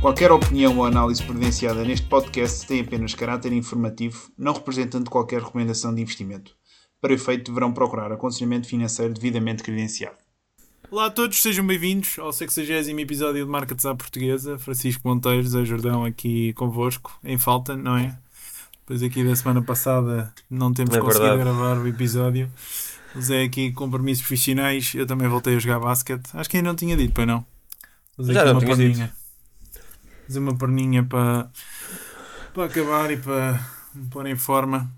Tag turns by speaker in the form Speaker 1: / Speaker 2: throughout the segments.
Speaker 1: Qualquer opinião ou análise presenciada neste podcast tem apenas caráter informativo, não representando qualquer recomendação de investimento. Para efeito, deverão procurar aconselhamento financeiro devidamente credenciado.
Speaker 2: Olá a todos, sejam bem-vindos ao 60 episódio de Markets à Portuguesa. Francisco Monteiro, Zé Jordão aqui convosco, em falta, não é? Depois aqui da semana passada não temos é conseguido verdade. gravar o episódio. O Zé aqui com compromissos profissionais, eu também voltei a jogar basquete. Acho que ainda não tinha dito, pois não?
Speaker 3: Já não tinha dito
Speaker 2: fazer uma perninha para, para acabar e para me pôr em forma.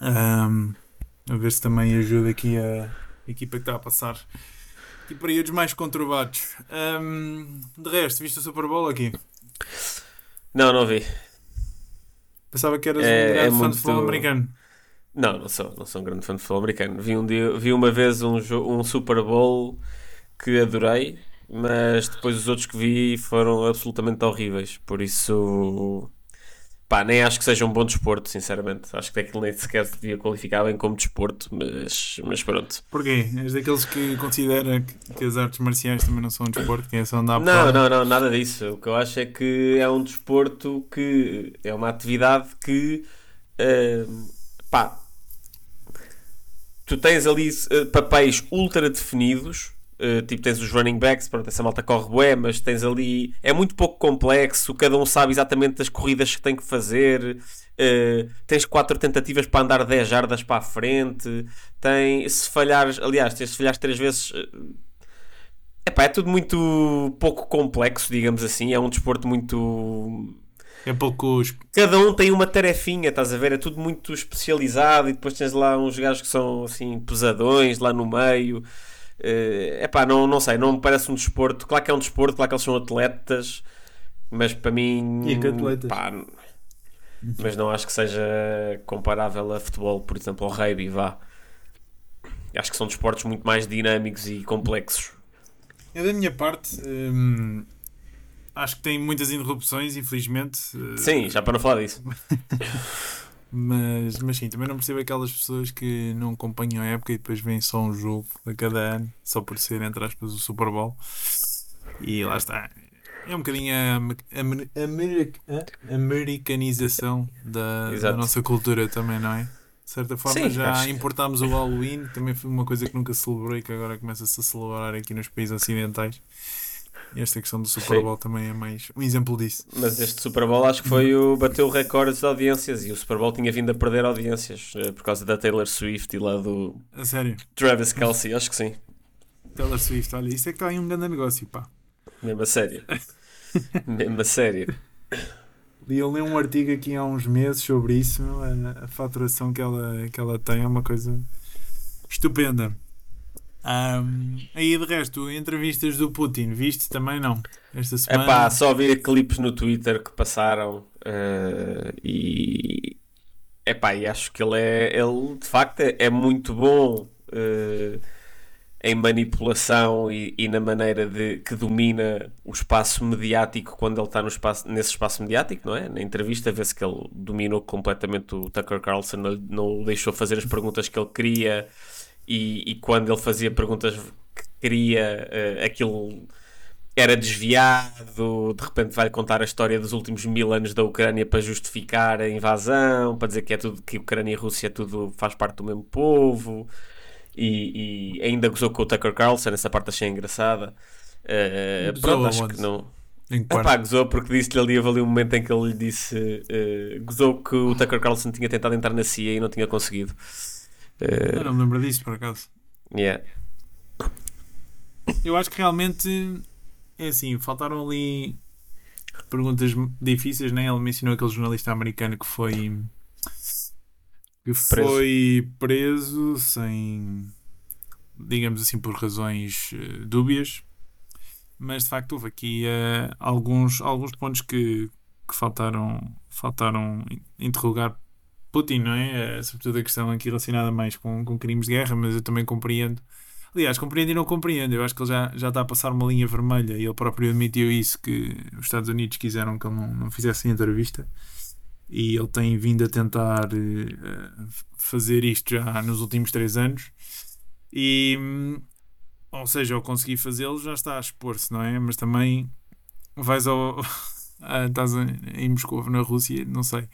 Speaker 2: Um, a ver se também ajuda aqui a, a equipa que está a passar aqui períodos mais conturbados. Um, de resto, viste o Super Bowl aqui?
Speaker 3: Não, não vi.
Speaker 2: Pensava que eras é, um grande é fã muito... de futebol americano.
Speaker 3: Não, não sou, não sou um grande fã de futebol americano. Vi, um dia, vi uma vez um, um Super Bowl que adorei mas depois os outros que vi foram absolutamente horríveis. Por isso, pá, nem acho que seja um bom desporto, sinceramente. Acho que aquilo nem sequer se devia qualificar bem como desporto, mas, mas pronto.
Speaker 2: Porquê? És daqueles que considera que as artes marciais também não são um desporto, que é só andar
Speaker 3: Não, não, não, nada disso. O que eu acho é que é um desporto que é uma atividade que, uh, pá, tu tens ali uh, papéis ultra definidos Uh, tipo, tens os running backs, pronto, essa malta corre bué, mas tens ali. É muito pouco complexo, cada um sabe exatamente as corridas que tem que fazer. Uh, tens quatro tentativas para andar 10 jardas para a frente. Tem, se falhares, aliás, se falhares três vezes. Uh, epá, é tudo muito pouco complexo, digamos assim. É um desporto muito.
Speaker 2: É pouco.
Speaker 3: Cada um tem uma tarefinha, estás a ver? É tudo muito especializado e depois tens lá uns gajos que são assim pesadões lá no meio é uh, pá, não, não sei, não me parece um desporto. Claro que é um desporto, claro que eles são atletas, mas para mim.
Speaker 2: E que atletas?
Speaker 3: Pá, mas não acho que seja comparável a futebol, por exemplo, ao rugby, vá. Acho que são desportos muito mais dinâmicos e complexos.
Speaker 2: Eu, da minha parte, hum, acho que tem muitas interrupções, infelizmente.
Speaker 3: Sim, já para não falar disso.
Speaker 2: Mas, mas sim, também não percebo aquelas pessoas que não acompanham a época e depois vêm só um jogo a cada ano, só por ser, entre aspas, o Super Bowl. E lá está. É um bocadinho a, a, a americanização da, da, nossa cultura também, não é? De certa forma, sim, já importámos o Halloween, também foi uma coisa que nunca celebrei, que agora começa-se a celebrar aqui nos países ocidentais. Esta questão do Super Bowl Sim. também é mais um exemplo disso.
Speaker 3: Mas este Super Bowl acho que foi o bateu recordes de audiências e o Super Bowl tinha vindo a perder audiências eh, por causa da Taylor Swift e lá do
Speaker 2: a sério?
Speaker 3: Travis Kelsey, acho que sim.
Speaker 2: Taylor Swift, olha, isto é que está aí um grande negócio, pá.
Speaker 3: Mesmo a sério. Mesmo a sério.
Speaker 2: Li, eu li um artigo aqui há uns meses sobre isso, a, a faturação que ela, que ela tem é uma coisa estupenda. Um, aí de resto, entrevistas do Putin, viste também não? Esta semana.
Speaker 3: É pá, só vi clipes no Twitter que passaram uh, e é pá, e acho que ele é, ele de facto é, é muito bom uh, em manipulação e, e, na maneira de que domina o espaço mediático quando ele está no espaço, nesse espaço mediático, não é? Na entrevista vê-se que ele dominou completamente o Tucker Carlson, não, não deixou fazer as perguntas que ele queria e, e quando ele fazia perguntas que queria, uh, aquilo era desviado, de repente vai contar a história dos últimos mil anos da Ucrânia para justificar a invasão, para dizer que é tudo que Ucrânia e Rússia tudo faz parte do mesmo povo, e, e ainda gozou com o Tucker Carlson, essa parte achei engraçada. Uh, pronto, acho que não. Epá, gozou porque disse-lhe ali, houve ali um momento em que ele lhe disse, uh, gozou que o Tucker Carlson tinha tentado entrar na CIA e não tinha conseguido.
Speaker 2: Uh, eu não me lembro disso, por acaso.
Speaker 3: Yeah.
Speaker 2: Eu acho que realmente é assim, faltaram ali perguntas difíceis, nem né? ele mencionou aquele jornalista americano que foi que foi preso, preso sem digamos assim por razões uh, dúbias mas de facto houve aqui uh, alguns, alguns pontos que, que faltaram faltaram interrogar Putin, não é? é? Sobretudo a questão aqui relacionada mais com, com crimes de guerra, mas eu também compreendo. Aliás, compreendo e não compreendo. Eu acho que ele já, já está a passar uma linha vermelha e ele próprio admitiu isso, que os Estados Unidos quiseram que ele não, não fizesse entrevista. e ele tem vindo a tentar uh, fazer isto já nos últimos três anos. E, um, ou seja, ao conseguir fazê-lo, já está a expor-se, não é? Mas também vais ao. Estás em Moscou, na Rússia, não sei.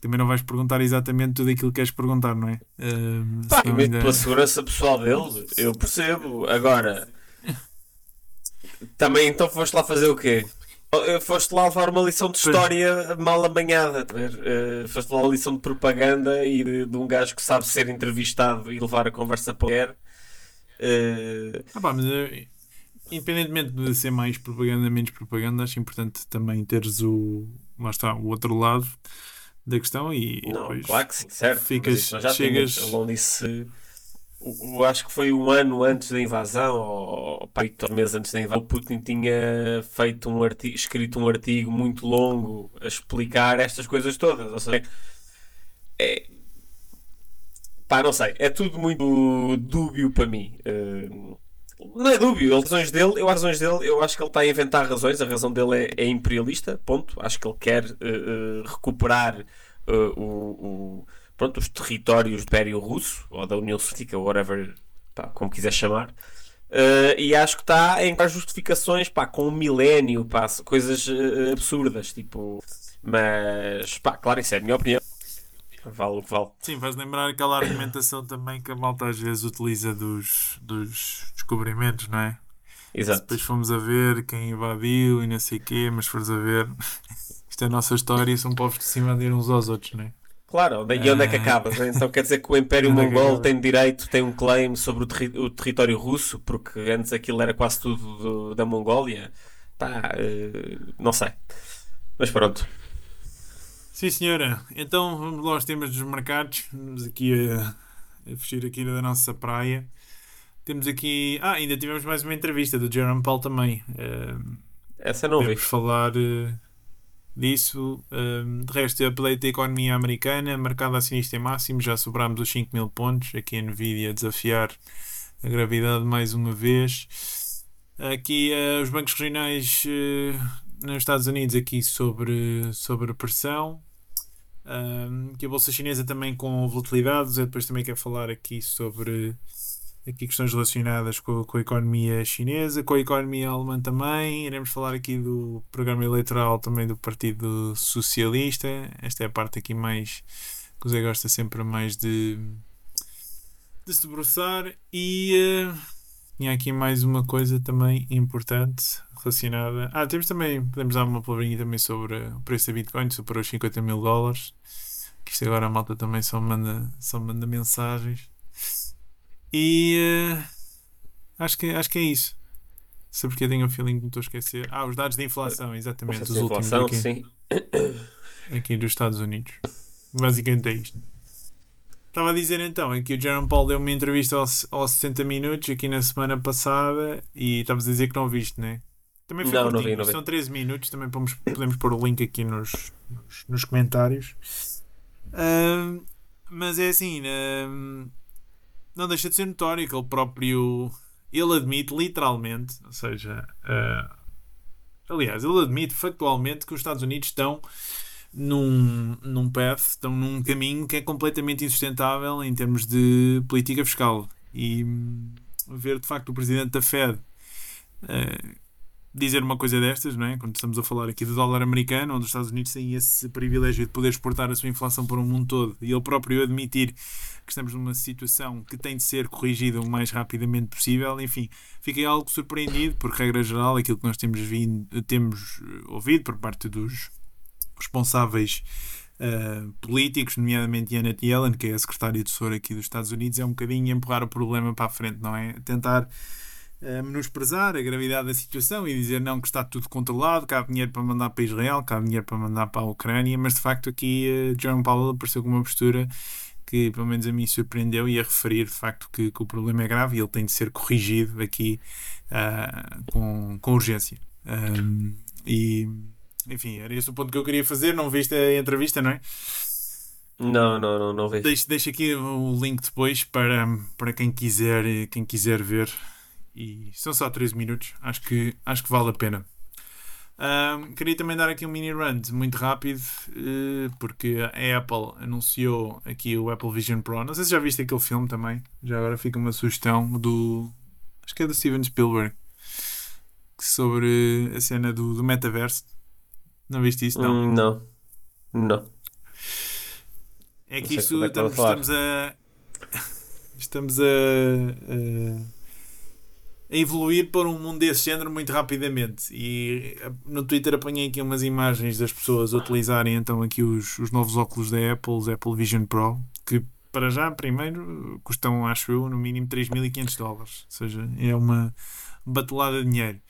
Speaker 2: Também não vais perguntar exatamente tudo aquilo que queres perguntar, não é?
Speaker 3: Uh, Pá, ainda... pela segurança pessoal dele, eu percebo. Agora, também então foste lá fazer o quê? Eh, foste lá levar uma lição de história mal amanhada, uh, foste lá uma lição de propaganda e de, de, um gajo que sabe ser entrevistado e levar a conversa para o
Speaker 2: uh... ah, pá, mas independentemente de ser mais propaganda, menos propaganda, acho importante também teres o. Lá está, o outro lado da questão e,
Speaker 3: não, depois claro que sim, certo. ficas, já chegas. Tínhamos, disse, eu acho que foi um ano antes da invasão, ou oito meses antes da invasão, o Putin tinha feito um artigo, escrito um artigo muito longo a explicar estas coisas todas. Ou seja, é, pá, não sei, é tudo muito dúbio para mim. Uh, não é dúbio, as razões dele, eu, razões dele, eu acho que ele está a inventar razões, a razão dele é, é imperialista, ponto. Acho que ele quer uh, recuperar uh, o, o, pronto, os territórios do Império Russo, ou da União Soviética, whatever, pá, como quiser chamar. e acho que está a encontrar justificações pá, com um milénio, coisas absurdas, tipo. Mas, pá, claro, isso é a minha opinião. Vale o que vale.
Speaker 2: Sim, faz lembrar aquela argumentação também que a malta às vezes utiliza dos, dos descobrimentos, não é? Exato. Depois fomos a ver quem invadiu e não sei o quê, mas fores a ver, isto é a nossa história e são povos que se invadiram uns aos outros, não é?
Speaker 3: Claro, e onde é que acaba? Então quer dizer que o Império é Mongol tem direito, tem um claim sobre o, terri o, território russo, porque antes aquilo era quase tudo do, da Mongólia. Pá, uh, não sei. Mas pronto.
Speaker 2: Sim, senhora. Então vamos lá aos temas dos mercados. Vamos aqui a, a fugir aqui da nossa praia. Temos aqui. Ah, ainda tivemos mais uma entrevista do Jerome Paul também. Uh,
Speaker 3: Essa não vi.
Speaker 2: falar uh, disso. Uh, de resto, update da economia americana. Mercado acionista em máximo. Já sobramos os 5 mil pontos. Aqui a Nvidia a desafiar a gravidade mais uma vez. Aqui os bancos regionais nos Estados Unidos aqui sobre, sobre pressão. Um, que a Bolsa Chinesa também com volatilidades. Eu depois também quero falar aqui sobre aqui questões relacionadas com, com, a economia chinesa, com a economia alemã também. Iremos falar aqui do programa eleitoral também do Partido Socialista. Esta é a parte aqui mais que o Zé gosta sempre mais de, de se debruçar. E uh, tinha aqui mais uma coisa também importante relacionada. Ah, temos também, podemos dar uma palavrinha também sobre o preço da Bitcoin, superou os 50 mil dólares. Que isto agora a malta também só manda, só manda mensagens. E uh, acho, que, acho que é isso. Sei porque eu tenho um feeling que me estou a esquecer. Ah, os dados de inflação, exatamente. Os últimos inflação, aqui, sim. aqui dos Estados Unidos. Basicamente é isto. Estava a dizer então, é que o Jerome Paul deu uma entrevista aos, aos 60 minutos aqui na semana passada e estavas a dizer que não viste, não é? Também foi não, não vi, não vi. São 13 minutos, também podemos, podemos pôr o link aqui nos, nos, nos comentários. Uh, mas é assim, uh, não deixa de ser notório que ele próprio ele admite literalmente, ou seja, uh, aliás, ele admite factualmente que os Estados Unidos estão num, num path, estão num caminho que é completamente insustentável em termos de política fiscal. E hum, ver de facto o presidente da Fed uh, dizer uma coisa destas, não é? quando estamos a falar aqui do dólar americano, onde os Estados Unidos têm esse privilégio de poder exportar a sua inflação para o mundo todo, e ele próprio admitir que estamos numa situação que tem de ser corrigida o mais rapidamente possível, enfim, fiquei algo surpreendido, porque, regra geral, aquilo que nós temos, vindo, temos ouvido por parte dos responsáveis uh, políticos, nomeadamente Janet Yellen, que é a secretária de Tesouro aqui dos Estados Unidos, é um bocadinho empurrar o problema para a frente, não é? Tentar uh, menosprezar a gravidade da situação e dizer não que está tudo controlado, que há dinheiro para mandar para Israel, que há dinheiro para mandar para a Ucrânia, mas de facto aqui uh, Jerome Powell apareceu com uma postura que pelo menos a mim surpreendeu e a referir de facto que, que o problema é grave e ele tem de ser corrigido aqui uh, com, com urgência. Um, e enfim, era esse o ponto que eu queria fazer. Não viste a entrevista, não é?
Speaker 3: Não, não, não, não vejo.
Speaker 2: Deixo, deixo aqui o link depois para, para quem quiser, quem quiser ver. E são só 13 minutos. Acho que, acho que vale a pena. Um, queria também dar aqui um mini rant muito rápido, uh, porque a Apple anunciou aqui o Apple Vision Pro. Não sei se já viste aquele filme também. Já agora fica uma sugestão do. Acho que é do Steven Spielberg. Sobre a cena do, do metaverso. Não viste isso? Não.
Speaker 3: Hum, não. Não.
Speaker 2: É que isto é estamos, estamos a. Estamos a, a a evoluir para um mundo desse género muito rapidamente. E eh, no Twitter apanhei aqui umas imagens das pessoas utilizarem então aqui os, os novos óculos da Apple, os Apple Vision Pro, que para já, primeiro, custam, acho eu, no mínimo 3.500 dólares. Ou seja, é uma batelada de dinheiro.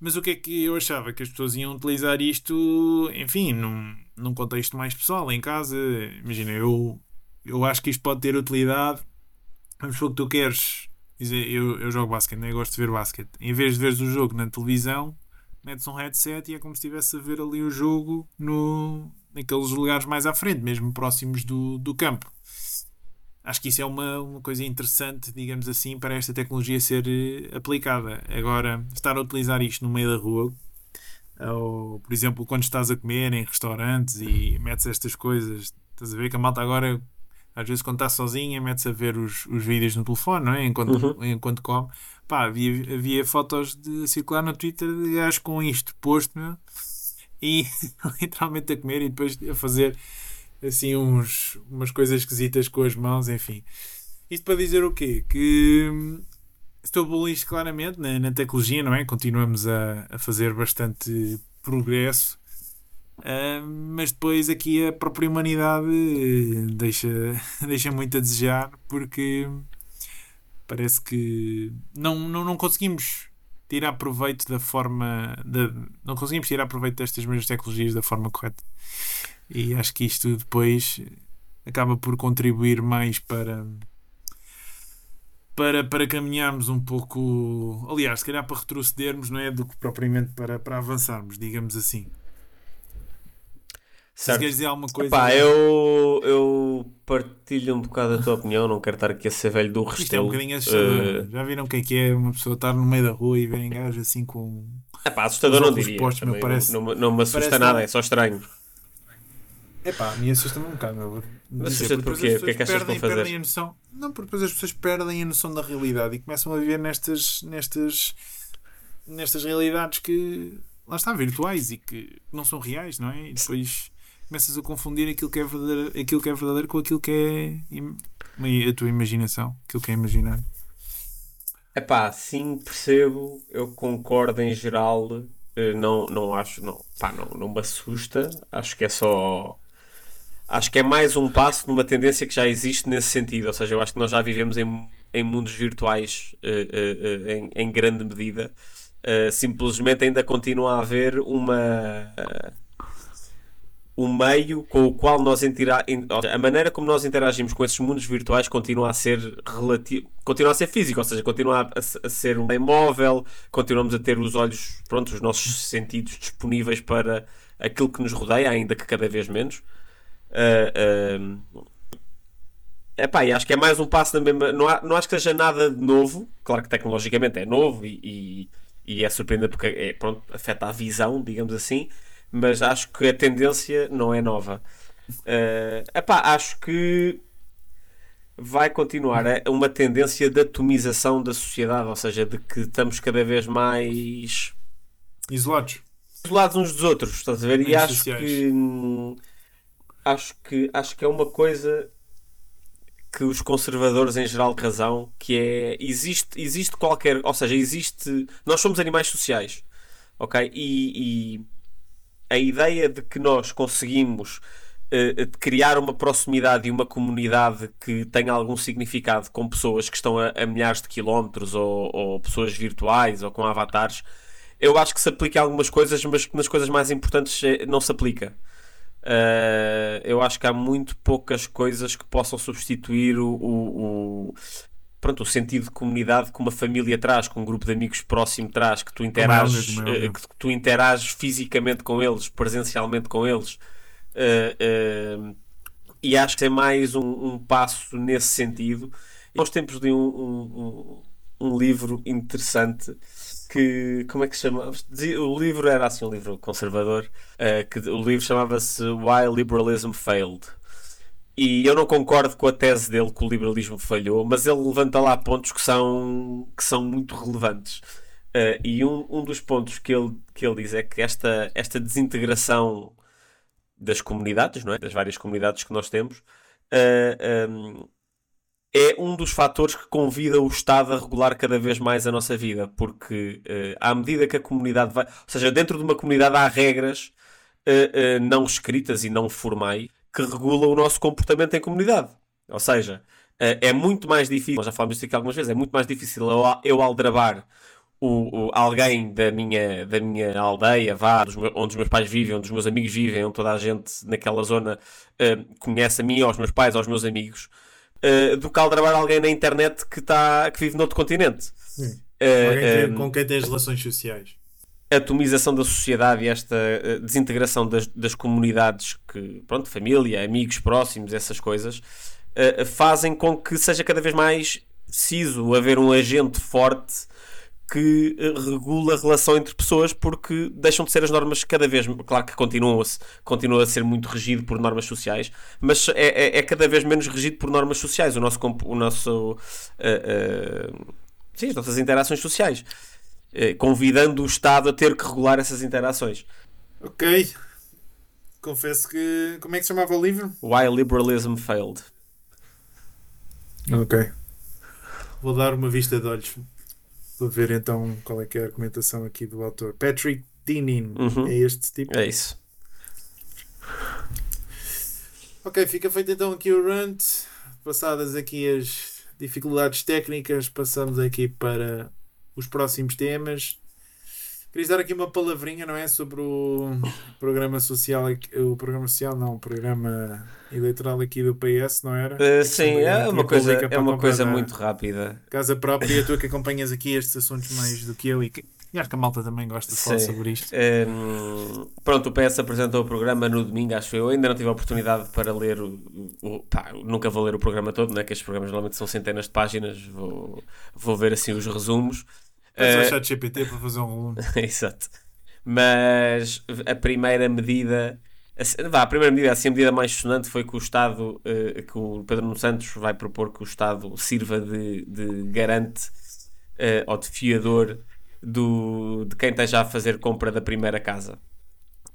Speaker 2: Mas o que é que eu achava? Que as pessoas iam utilizar isto, enfim, num, num contexto mais pessoal, em casa. Imagina, eu, eu acho que isto pode ter utilidade. Vamos supor que tu queres dizer, eu, eu jogo basquete, né? eu gosto de ver basquete. Em vez de veres o jogo na televisão, metes um headset e é como se estivesse a ver ali o jogo no, naqueles lugares mais à frente, mesmo próximos do, do campo. Acho que isso é uma, uma coisa interessante, digamos assim, para esta tecnologia ser eh, aplicada. Agora, estar a utilizar isto no meio da rua, ou por exemplo, quando estás a comer em restaurantes e metes estas coisas, estás a ver que a malta agora às vezes quando está sozinha mete-se a ver os, os vídeos no telefone, não é? Enquanto, uhum. enquanto come. Pá, havia, havia fotos de circular no Twitter de gajos com isto posto, meu, e literalmente a comer e depois a fazer assim uns, umas coisas esquisitas com as mãos, enfim. Isto para dizer o quê? Que hum, estou bullish claramente na, na, tecnologia, não é? Continuamos a, a fazer bastante progresso Uh, mas depois aqui a própria humanidade deixa, deixa muito a desejar porque parece que não, não, não conseguimos tirar proveito da forma de, não conseguimos tirar proveito destas mesmas tecnologias da forma correta. E acho que isto depois acaba por contribuir mais para para, para caminharmos um pouco aliás, se calhar para retrocedermos não é do que propriamente para, para avançarmos, digamos assim
Speaker 3: Certo. Se queres dizer alguma coisa. Epá, eu, eu partilho um bocado a tua opinião, não quero estar aqui a ser velho do restelo. Isto é um
Speaker 2: bocadinho assustador. Uh... Já viram o que é que é uma pessoa estar no meio da rua e verem gajos assim com.
Speaker 3: Epá, assustador não diria. Postos, meu, parece, não, não, não, me assusta nada, é só estranho.
Speaker 2: Epá, me assusta-me um bocado, meu.
Speaker 3: Assusta-te porquê? O que é que achas que vão fazer?
Speaker 2: Perdem a noção. Não, porque depois as pessoas perdem a noção da realidade e começam a viver nestas, nestas, nestas realidades que lá está, virtuais e que não são reais, não é? E depois começas a confundir aquilo que é verdadeiro, aquilo que é verdadeiro com aquilo que é a tua imaginação, aquilo que é imaginar.
Speaker 3: É pá, sim, percebo, eu concordo em geral, eh, não, não acho, não, pá, não, não me assusta, acho que é só. Acho que é mais um passo numa tendência que já existe nesse sentido, ou seja, eu acho que nós já vivemos em, em mundos virtuais uh, uh, uh, em, em, grande medida, simplesmente ainda continua a haver uma o meio com o qual nós interagimos, a maneira como nós interagimos com esses mundos virtuais continua a ser relativo, continua a ser físico, ou seja, continua a, ser um bem móvel, continuamos a ter os olhos, pronto, os nossos sentidos disponíveis para aquilo que nos rodeia, ainda que cada vez menos. Uh, uh, epá, e acho que é mais um passo na mesma. Não, há, não acho que seja nada de novo, claro que tecnologicamente é novo e, e, e é surpreendente porque é, pronto, afeta a visão, digamos assim mas acho que a tendência não é nova. Uh, epá, acho que vai continuar é uma tendência de atomização da sociedade, ou seja, de que estamos cada vez mais
Speaker 2: isolados,
Speaker 3: isolados uns dos outros, estás a ver? e acho que acho que acho que é uma coisa que os conservadores em geral razão, que é existe existe qualquer, ou seja, existe nós somos animais sociais, ok? E, e a ideia de que nós conseguimos uh, criar uma proximidade e uma comunidade que tenha algum significado com pessoas que estão a, a milhares de quilómetros ou, ou, pessoas virtuais ou com avatares, eu acho que se aplica a algumas coisas, mas que nas coisas mais importantes eh, não se aplica. Uh, eu acho que há muito poucas coisas que possam substituir o, o, o, pronto, o sentido de comunidade que uma família traz, com um grupo de amigos próximo traz, que tu interages, é que tu interages fisicamente com eles, presencialmente com eles. Uh, uh, e acho que é mais um, um, passo nesse sentido. Nós tempos de um, um, um livro interessante que como é que se chama? O livro era assim um livro conservador, uh, que o livro chamava-se Why Liberalism Failed. E eu não concordo com a tese dele que o liberalismo falhou, mas ele levanta lá pontos que são, que são muito relevantes. Uh, e um, um dos pontos que ele, que ele diz é que esta, esta desintegração das comunidades, não é? das várias comunidades que nós temos, uh, um, é um dos fatores que convida o Estado a regular cada vez mais a nossa vida, porque uh, à medida que a comunidade vai. Ou seja, dentro de uma comunidade há regras não escritas e não formais que regulam o nosso comportamento em comunidade. Ou seja, é muito mais difícil, nós já falamos disso aqui algumas vezes, é muito mais difícil eu, eu aldrabar o, o, alguém da minha, da minha aldeia, vá, meus, onde os meus pais vivem, onde os meus amigos vivem, onde toda a gente naquela zona conhece a mim, aos meus pais, aos meus amigos uh, do que aldrabar alguém na internet que, tá, que vive noutro continente.
Speaker 2: Uh, um, com quem tens relações sociais.
Speaker 3: Atomização da sociedade e esta uh, desintegração das, das comunidades, que, pronto, família, amigos próximos, essas coisas, uh, fazem com que seja cada vez mais preciso haver um agente forte que eh, regula a relação entre pessoas porque deixam de ser as normas cada vez, claro que continuam a, continua a ser muito regido por normas sociais, mas é, é, é cada vez menos regido por normas sociais, o nosso, o nosso uh, uh, sim, as nossas interações sociais, convidando o Estado a ter que regular essas interações.
Speaker 2: Ok. Confesso que. Como é que se chamava o livro?
Speaker 3: Why Liberalism Failed.
Speaker 2: Ok. Vou dar uma vista de olhos Vou ver então qual é que é a argumentação aqui do autor. Patrick Dinin. Uhum. É este tipo?
Speaker 3: É isso.
Speaker 2: Ok, fica feito então aqui o rant. Passadas aqui as dificuldades técnicas, passamos aqui para os próximos temas. Queria dar aqui uma palavrinha, não é? Sobre o programa social, o programa social, não, o programa eleitoral aqui do PS, não era?
Speaker 3: Uh, sim, é uma coisa, é uma coisa muito rápida.
Speaker 2: Casa própria, tu que acompanhas aqui estes assuntos mais do que eu e que. E acho que a malta também gosta de falar sobre isto. Um,
Speaker 3: pronto, o PS apresentou o programa no domingo, acho eu. Ainda não tive a oportunidade para ler o. o pá, nunca vou ler o programa todo, né? que estes programas normalmente são centenas de páginas. Vou, vou ver assim os resumos.
Speaker 2: É só uh, chat GPT para fazer um volume.
Speaker 3: Exato. Mas a primeira medida. A, vá, a primeira medida, assim, a medida mais sonante foi que o Estado, uh, que o Pedro Nuno Santos vai propor que o Estado sirva de, de garante uh, ou de fiador do, de quem esteja a fazer compra da primeira casa.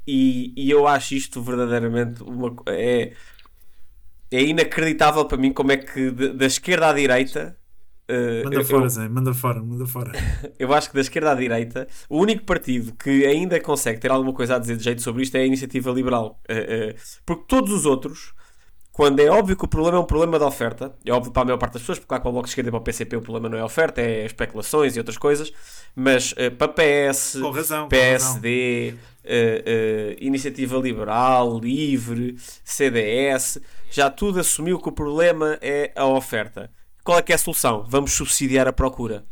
Speaker 3: E, e eu acho isto verdadeiramente uma, é, é inacreditável para mim como é que de, da esquerda à direita
Speaker 2: Uh, manda eu, fora, eu, Zé, manda fora, manda fora.
Speaker 3: eu acho que da esquerda à direita, o único partido que ainda consegue ter alguma coisa a dizer de jeito sobre isto é a iniciativa liberal. Uh, uh, porque todos os outros, quando é óbvio que o problema é um problema de oferta, é óbvio para a maior parte das pessoas, porque lá para o Bloco de Esquerda e para o PCP o problema não é oferta, é especulações e outras coisas, mas para PS,
Speaker 2: razão,
Speaker 3: PSD, Iniciativa Liberal, Livre, CDS, já tudo assumiu que o problema é a oferta qual é que é a solução? Vamos subsidiar a procura.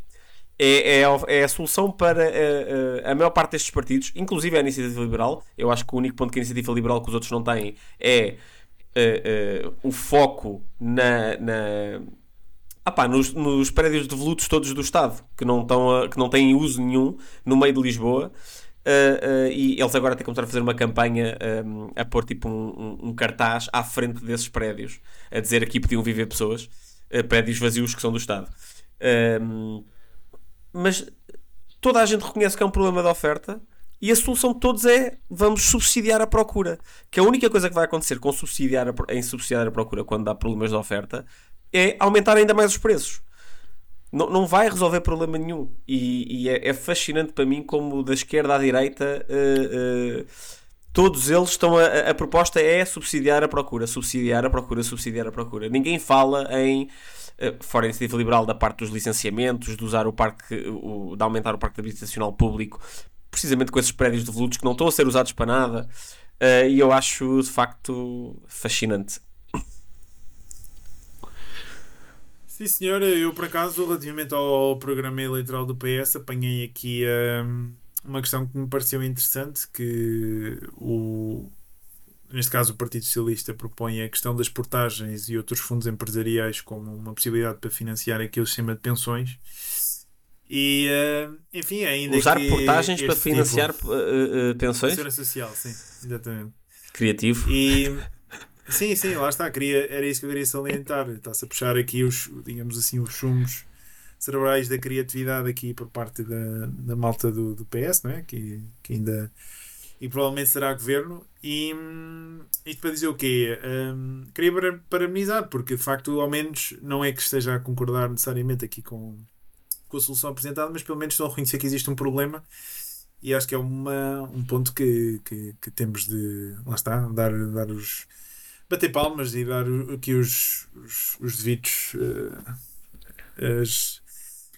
Speaker 3: É, é, é a solução para a, eh, eh, a, maior parte destes partidos, inclusive a Iniciativa Liberal. Eu acho que o único ponto que a Iniciativa Liberal que os outros não têm é uh, uh, o foco na, na ah pá, nos, nos prédios devolutos todos do Estado, que não, estão a, que não têm uso nenhum no meio de Lisboa. Uh, uh, e eles agora têm que começar a fazer uma campanha um, a pôr tipo um, um, um, cartaz à frente desses prédios, a dizer aqui podiam viver pessoas prédios vazios que são do Estado. Um, mas toda a gente reconhece que é um problema de oferta e a solução de todos é vamos subsidiar a procura. Que a única coisa que vai acontecer com subsidiar a, em subsidiar a procura quando há problemas de oferta é aumentar ainda mais os preços. Não, não vai resolver problema nenhum. E, e é, é, fascinante para mim como da esquerda à direita. Uh, uh, todos eles estão a, a, proposta é subsidiar a procura, subsidiar a procura, subsidiar a procura. Ninguém fala em eh, fora a iniciativa liberal da parte dos licenciamentos, de usar o parque, o, de aumentar o parque habitacional público, precisamente com esses prédios devolutos que não estão a ser usados para nada. Uh, e eu acho de facto fascinante.
Speaker 2: Sim, senhora, eu por acaso, relativamente ao programa eleitoral do PS, apanhei aqui. Uh uma questão que me pareceu interessante que o neste caso o Partido Socialista propõe a questão das portagens e outros fundos empresariais como uma possibilidade para financiar aquele sistema de pensões E, uh, enfim, ainda
Speaker 3: Usar portagens para financiar tipo, uh, uh, pensões?
Speaker 2: Segurança social, sim, exatamente.
Speaker 3: Criativo.
Speaker 2: E, sim, sim, lá está. Queria, era isso que eu queria salientar. Está-se a puxar aqui os, digamos assim, os sumos cerebrais da criatividade aqui por parte da, da malta do, do PS, não é? Que, que ainda e provavelmente será governo. E isto para dizer o quê? Um, queria parabenizar, porque de facto, ao menos, não é que esteja a concordar necessariamente aqui com, com a solução apresentada, mas pelo menos estão a reconhecer que existe um problema. E acho que é uma, um ponto que, que, que temos de, lá está, dar, dar os. bater palmas e dar aqui os, os, os devidos. Uh, as,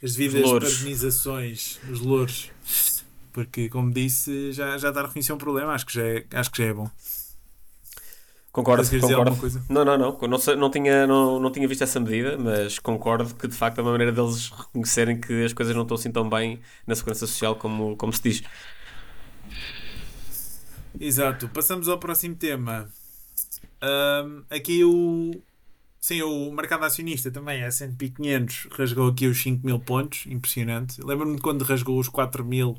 Speaker 2: as devidas parabenizações, os louros porque, como disse, já, já está a reconhecer um problema. Acho que já é, acho que já é bom.
Speaker 3: Concordo, concordo. Não, não, não. Não, sei, não, tinha, não, não tinha visto essa medida, mas concordo que de facto é uma maneira deles reconhecerem que as coisas não estão assim tão bem na segurança social como, como se diz.
Speaker 2: Exato. Passamos ao próximo tema. Um, aqui o. Sim, o mercado acionista também, a S&P 500, rasgou aqui os 5 mil pontos, impressionante. Lembro-me quando rasgou os 4 mil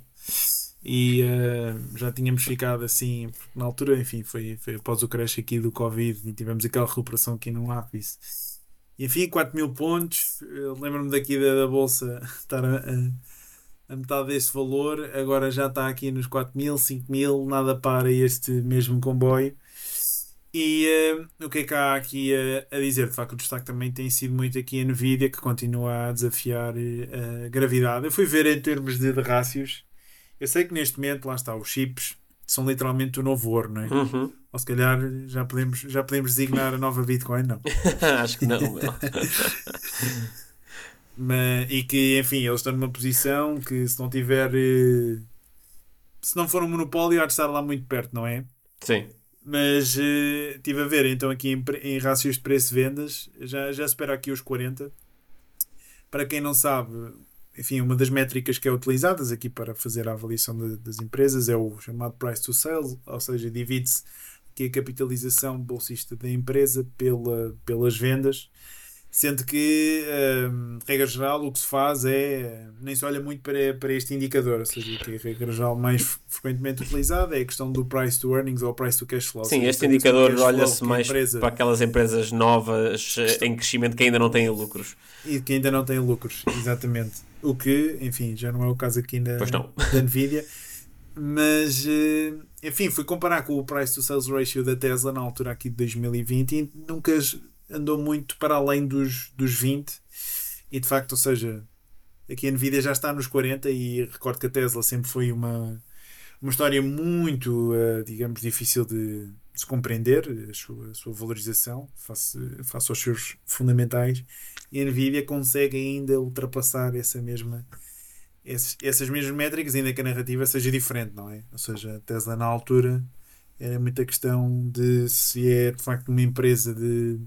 Speaker 2: e uh, já tínhamos ficado assim na altura, enfim, foi, foi após o crash aqui do Covid e tivemos aquela recuperação aqui no ápice. E, enfim, 4 mil pontos. Lembro-me daqui da, da bolsa estar a, a, a, metade deste valor, agora já está aqui nos 4 mil, 5 mil, nada para este mesmo comboio. E uh, o que é que há aqui a, a, dizer? De facto, o destaque também tem sido muito aqui a Nvidia, que continua a desafiar uh, a gravidade. Eu fui ver em termos de, de rácios eu sei que neste momento, lá está, os chips são literalmente o novo ouro, não é?
Speaker 3: Uhum.
Speaker 2: Ou se calhar já podemos, já podemos designar a nova Bitcoin, não?
Speaker 3: Acho que não,
Speaker 2: Mas, e que, enfim, eles estão numa posição que se não tiver. Eh, se não for um monopólio, há de estar lá muito perto, não é?
Speaker 3: Sim.
Speaker 2: Mas uh, estive a ver então aqui em, em rácios de preço-vendas, já, já espera aqui os 40. Para quem não sabe, enfim, uma das métricas que é utilizadas aqui para fazer a avaliação de, das empresas é o chamado price to sales, ou seja, divide-se aqui a capitalização bolsista da empresa pela, pelas vendas, sendo que, um, regra geral, o que se faz é nem se olha muito para, para este indicador, ou seja, que a regra geral mais frequentemente utilizada é a questão do price to earnings ou price to cash flow.
Speaker 3: Sim, este indicador olha-se mais empresa... para aquelas empresas novas em crescimento que ainda não têm lucros.
Speaker 2: E que ainda não têm lucros, exatamente. O que, enfim, já não é o caso aqui na, da Nvidia. Mas, eh, enfim, fui comparar com o price to sales ratio da Tesla na altura aqui de 2020 e nunca andou muito para além dos, dos 20. E de facto, ou seja, aqui a Nvidia já está nos 40 e recordo que a Tesla sempre foi uma, uma história muito, uh, digamos, difícil de, de, se compreender, a sua, a sua valorização face, face aos seus fundamentais e a Nvidia consegue ainda ultrapassar essa mesma esses, essas mesmas métricas, ainda que a narrativa seja diferente, não é? Ou seja, a Tesla na altura era muita questão de se é de facto uma empresa de,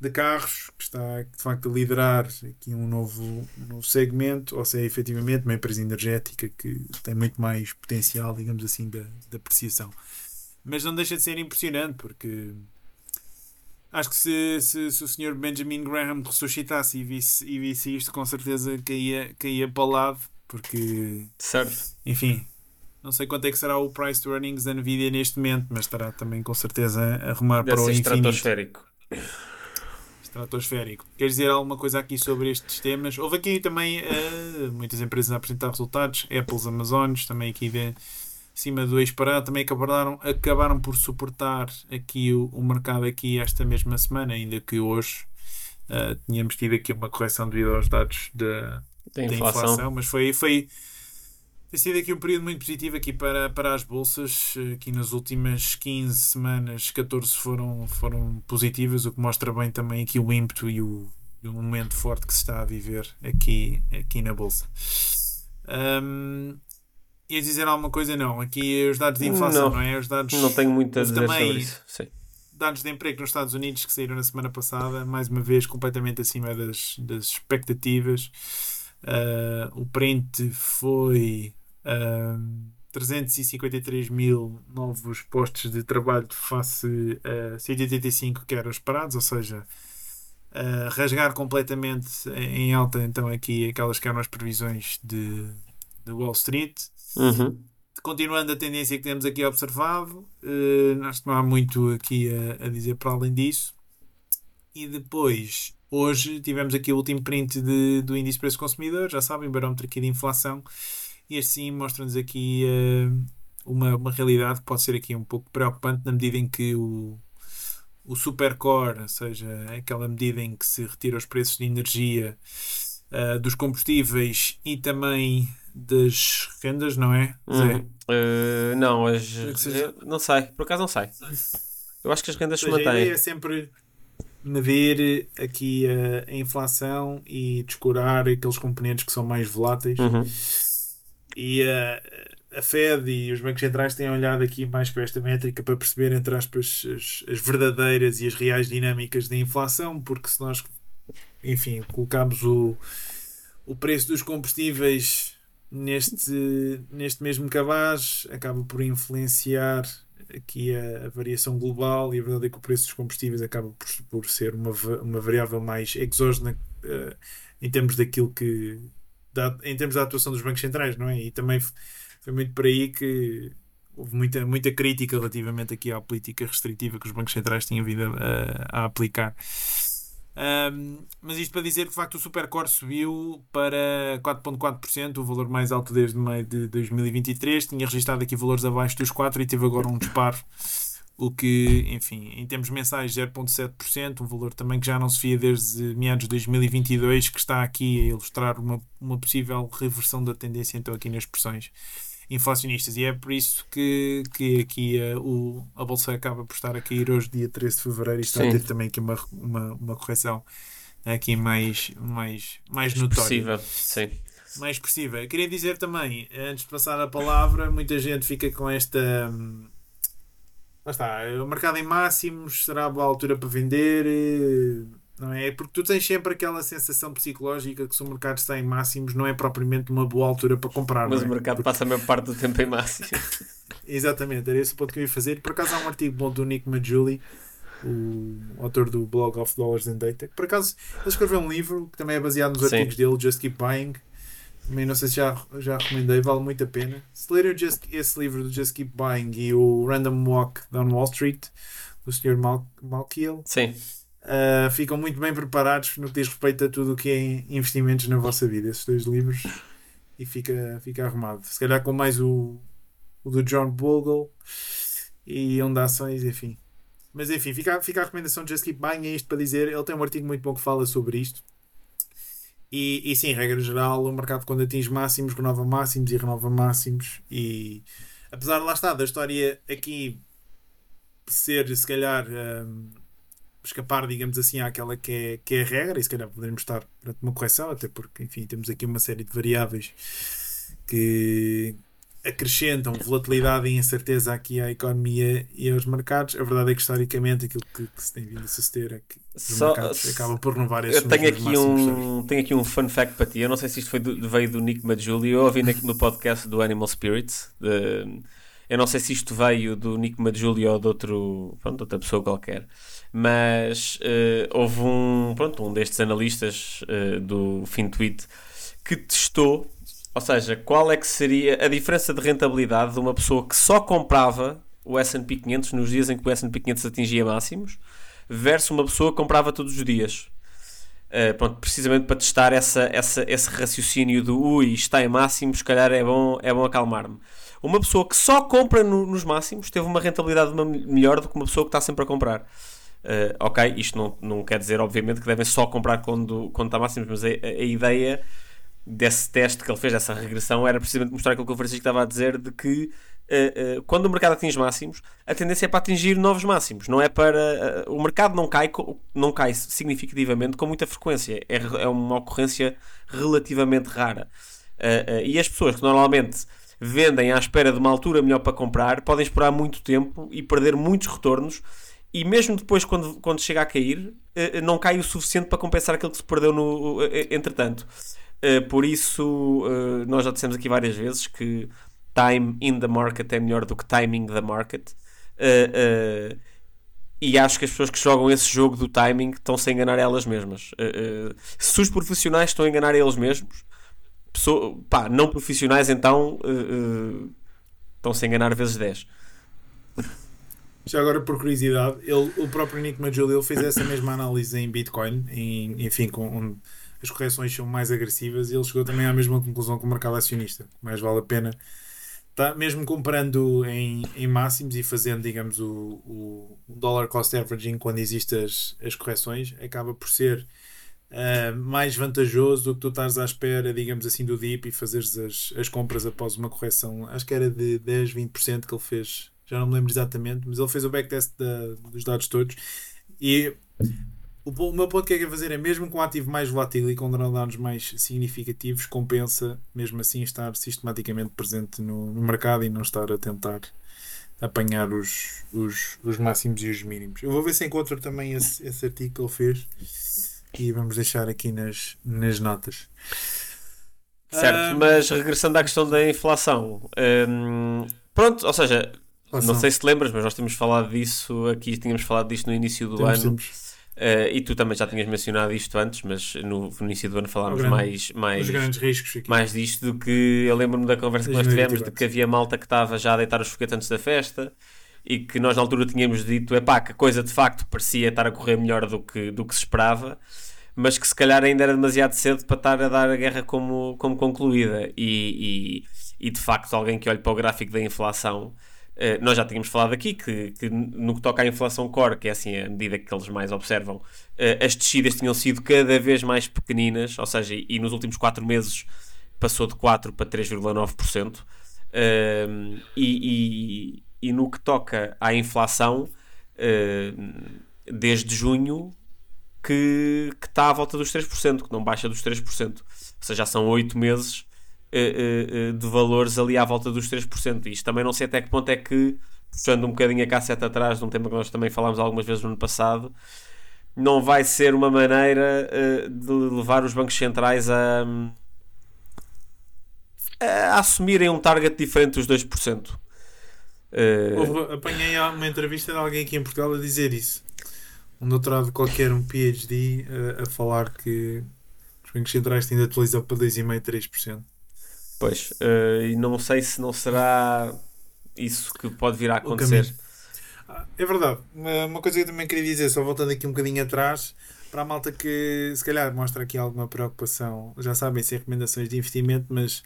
Speaker 2: de carros que está de facto a liderar aqui um novo, um novo segmento, ou se é efetivamente uma empresa energética que tem muito mais potencial, digamos assim, da, da apreciação. Mas não deixa de ser impressionante porque Acho que se, se, se, o senhor Benjamin Graham ressuscitasse e visse, e visse isto, com certeza caía, caía para o lado, porque.
Speaker 3: Certo.
Speaker 2: Enfim, não sei quanto é que será o price to earnings da Nvidia neste momento, mas estará também com certeza a arrumar Deve para o infinito.
Speaker 3: estratosférico.
Speaker 2: Estratosférico. Queres dizer alguma coisa aqui sobre estes temas? Houve aqui também uh, muitas empresas a apresentar resultados, Apple, Amazones, também aqui de acima de 2 para também acabaram, acabaram por suportar aqui o, o mercado aqui esta mesma semana, ainda que hoje uh, tínhamos tido aqui uma correção devido aos dados da, da inflação. inflação. mas foi, foi tem sido aqui um período muito positivo aqui para, para as bolsas. Aqui nas últimas 15 semanas, 14 foram, foram positivas, o que mostra bem também aqui o ímpeto e o, e o momento forte que se está a viver aqui, aqui na bolsa. Um, Ias dizer alguma coisa? Não. Aqui os dados de inflação, não, não é? Os dados.
Speaker 3: Não tenho muito a dizer também, sobre isso. Sim.
Speaker 2: Dados de emprego nos Estados Unidos que saíram na semana passada, mais uma vez completamente acima das, das expectativas. Uh, o print foi uh, ah, 353 mil novos postos de trabalho face a 185 que eram esperados, ou seja, uh, rasgar completamente em alta então aqui aquelas que eram as previsões de, de Wall Street.
Speaker 3: Uhum.
Speaker 2: Continuando a tendência que temos aqui observado, uh, acho que não há muito aqui a, a dizer para além disso. E depois, hoje, tivemos aqui o último print de, do índice de preço consumidor, já sabem, barómetro aqui de inflação. E este sim mostra-nos aqui uh, uma, uma realidade que pode ser aqui um pouco preocupante na medida em que o, o supercore, ou seja, aquela medida em que se retira os preços de energia uh, dos combustíveis e também das rendas, não é?
Speaker 3: Hum. Uh, não, as, seja... não sei, por acaso não sei. Eu acho que as rendas se mantêm. A
Speaker 2: ideia é sempre medir aqui a, a, inflação e descurar aqueles componentes que são mais voláteis.
Speaker 3: Uhum.
Speaker 2: E uh, a Fed e os bancos centrais têm olhado aqui mais para esta métrica para perceber, entre aspas, as, as verdadeiras e as reais dinâmicas da inflação, porque se nós, enfim, colocamos o, o preço dos combustíveis neste, neste mesmo cabaz, acaba por influenciar aqui a, a, variação global e a verdade é que o preço dos combustíveis acaba por, por ser uma, uma variável mais exógena uh, em termos daquilo que da, em termos da atuação dos bancos centrais, não é? E também foi muito por aí que houve muita, muita crítica relativamente aqui à política restritiva que os bancos centrais tinham vindo a, a aplicar. Um, mas isto para dizer que de facto o Supercore subiu para 4,4%, o valor mais alto desde meio de 2023. Tinha registrado aqui valores abaixo dos 4% e teve agora um disparo, o que, enfim, em termos mensais, 0,7%, um valor também que já não se via desde meados de 2022, que está aqui a ilustrar uma, uma possível reversão da tendência então aqui nas pressões inflacionistas. E é por isso que, que aqui uh, o, a bolsa acaba por estar a cair hoje, dia 13 de fevereiro, e está Sim. a ter também aqui uma, uma, uma correção aqui mais, mais, mais notória.
Speaker 3: Sim.
Speaker 2: Mais expressiva. Queria dizer também, antes de passar a palavra, muita gente fica com esta. Lá está, o mercado em máximos será a boa altura para vender não é? Porque tu tens sempre aquela sensação psicológica que se o mercado está em máximos não é propriamente uma boa altura para comprar.
Speaker 3: Mas
Speaker 2: é?
Speaker 3: o mercado Porque... passa a maior parte do tempo em máximos.
Speaker 2: Exatamente, era esse o ponto que eu ia fazer. Por acaso há um artigo bom do Nick Majuli, o autor do blog of Dollars and Data, que por acaso ele escreveu um livro que também é baseado nos Sim. artigos dele, Just Keep Buying. Também não sei se já, já recomendei, vale muito a pena. Se lerem esse livro do Just Keep Buying e o Random Walk Down Wall Street, do Sr. Mal Malkiel.
Speaker 3: Sim
Speaker 2: uh, ficam muito bem preparados no que diz respeito a tudo o que é investimentos na vossa vida. Esses dois livros e fica, fica arrumado. Se calhar com mais o, o do John Bogle e onde ações, enfim. Mas enfim, fica, fica a recomendação de Just Keep Buying. É isto para dizer. Ele tem um artigo muito bom que fala sobre isto. E, e sim, regra geral, o mercado quando atinge máximos, renova máximos e renova máximos. E apesar de lá estar, da história aqui ser se calhar um, escapar, digamos assim, àquela que é, que é a regra, e se calhar poderemos estar perante uma correção, até porque, enfim, temos aqui uma série de variáveis que acrescentam volatilidade e incerteza aqui à economia e aos mercados. A verdade é que, historicamente, aquilo que, que se tem vindo a suceder é que os Só, mercados acabam por renovar esses
Speaker 3: eu tenho aqui um Tenho aqui um fun fact para ti. Eu não sei se isto do, veio do Nick Majuli. Eu ouvi no podcast do Animal Spirits. De, eu não sei se isto veio do Nick Majuli ou de, outro, pronto, outra pessoa qualquer mas uh, houve um, pronto, um destes analistas uh, do FinTweet que testou, ou seja, qual é que seria a diferença de rentabilidade de uma pessoa que só comprava o S&P 500 nos dias em que o S&P 500 atingia máximos versus uma pessoa que comprava todos os dias. Uh, pronto, precisamente para testar essa, essa, esse raciocínio do ui, está em máximos, se calhar é bom, é bom acalmar-me. Uma pessoa que só compra no, nos máximos teve uma rentabilidade melhor do que uma pessoa que está sempre a comprar. Uh, ok, isto não, não quer dizer, obviamente, que devem só comprar quando, quando está máximo, mas a, a, ideia desse teste que ele fez, dessa regressão, era precisamente mostrar aquilo que o Francisco estava a dizer: de que uh, uh, quando o mercado atinge máximos, a tendência é para atingir novos máximos, não é para. o mercado não cai, não cai significativamente com muita frequência, é, é uma ocorrência relativamente rara. e as pessoas que normalmente vendem à espera de uma altura melhor para comprar podem esperar muito tempo e perder muitos retornos e mesmo depois, quando, quando chega a cair, eh, eh, não cai o suficiente para compensar aquilo que se perdeu no, eh, entretanto. Por isso, nós já dissemos aqui várias vezes que time in the market é melhor do que timing the market. e acho que as pessoas que jogam esse jogo do timing estão-se a enganar elas mesmas. Uh, uh, se os profissionais estão a enganar eles mesmos, pessoa, pá, não profissionais então uh, estão-se a enganar vezes 10.
Speaker 2: Já agora, por curiosidade, ele, o próprio Nick Majolil fez essa mesma análise em Bitcoin, em, enfim, com onde as correções são mais agressivas, e ele chegou também à mesma conclusão que o mercado acionista. Mais vale a pena, tá, mesmo comparando em, em máximos e fazendo, digamos, o, o dollar cost averaging quando existem as, as correções, acaba por ser uh, mais vantajoso do que tu estás à espera, digamos assim, do DIP e fazeres as, as compras após uma correção. Acho que era de 10, 20% que ele fez já não me lembro exatamente, mas ele fez o backtest da, dos dados todos e o, meu ponto que é que é fazer é mesmo com um ativo mais volátil e com drawdowns mais significativos, compensa mesmo assim estar sistematicamente presente no, no mercado e não estar a tentar apanhar os, os, os máximos e os mínimos. Eu vou ver se encontro também esse, esse artigo que ele fez e vamos deixar aqui nas, nas notas.
Speaker 3: Certo, um... mas regressando à questão da inflação, hum, pronto, ou seja, não sei se te lembras, mas nós tínhamos falado disso aqui, tínhamos falado disto no início do temos, ano. Temos. Uh, e tu também já tinhas mencionado isto antes, mas no, no início do ano falámos grande, mais, mais, mais disto do que eu lembro-me da conversa que nós tivemos de que havia malta que estava já a deitar os foguetes antes da festa e que nós na altura tínhamos dito é pá, que a coisa de facto parecia estar a correr melhor do que, do que se esperava, mas que se calhar ainda era demasiado cedo para estar a dar a guerra como, como concluída. E, e, e de facto, alguém que olhe para o gráfico da inflação nós já tínhamos falado aqui que, que, no que toca à inflação core, que é assim a medida que eles mais observam, uh, as descidas tinham sido cada vez mais pequeninas, ou seja, e, nos últimos 4 meses passou de 4 para 3,9%. Uh, e, e, e, no que toca à inflação, desde junho que, que está à volta dos 3%, que não baixa dos 3%. Ou seja, já são 8 meses de valores ali à volta dos 3%. Isto também não sei até que ponto é que, puxando um bocadinho a casseta atrás de um tema que nós também falámos algumas vezes no ano passado, não vai ser uma maneira de levar os bancos centrais a, a assumirem um target diferente dos 2%.
Speaker 2: Uh... Apanhei uma entrevista de alguém aqui em Portugal a dizer isso. Um doutorado qualquer, um PhD, a, a falar que os bancos centrais ainda atualizam para 2,5%, 3%.
Speaker 3: Pois, uh, e não sei se não será isso que pode vir a acontecer.
Speaker 2: É verdade. Uma coisa que eu também queria dizer, só voltando aqui um bocadinho atrás, para a malta que se calhar mostra aqui alguma preocupação, já sabem, sem recomendações de investimento, mas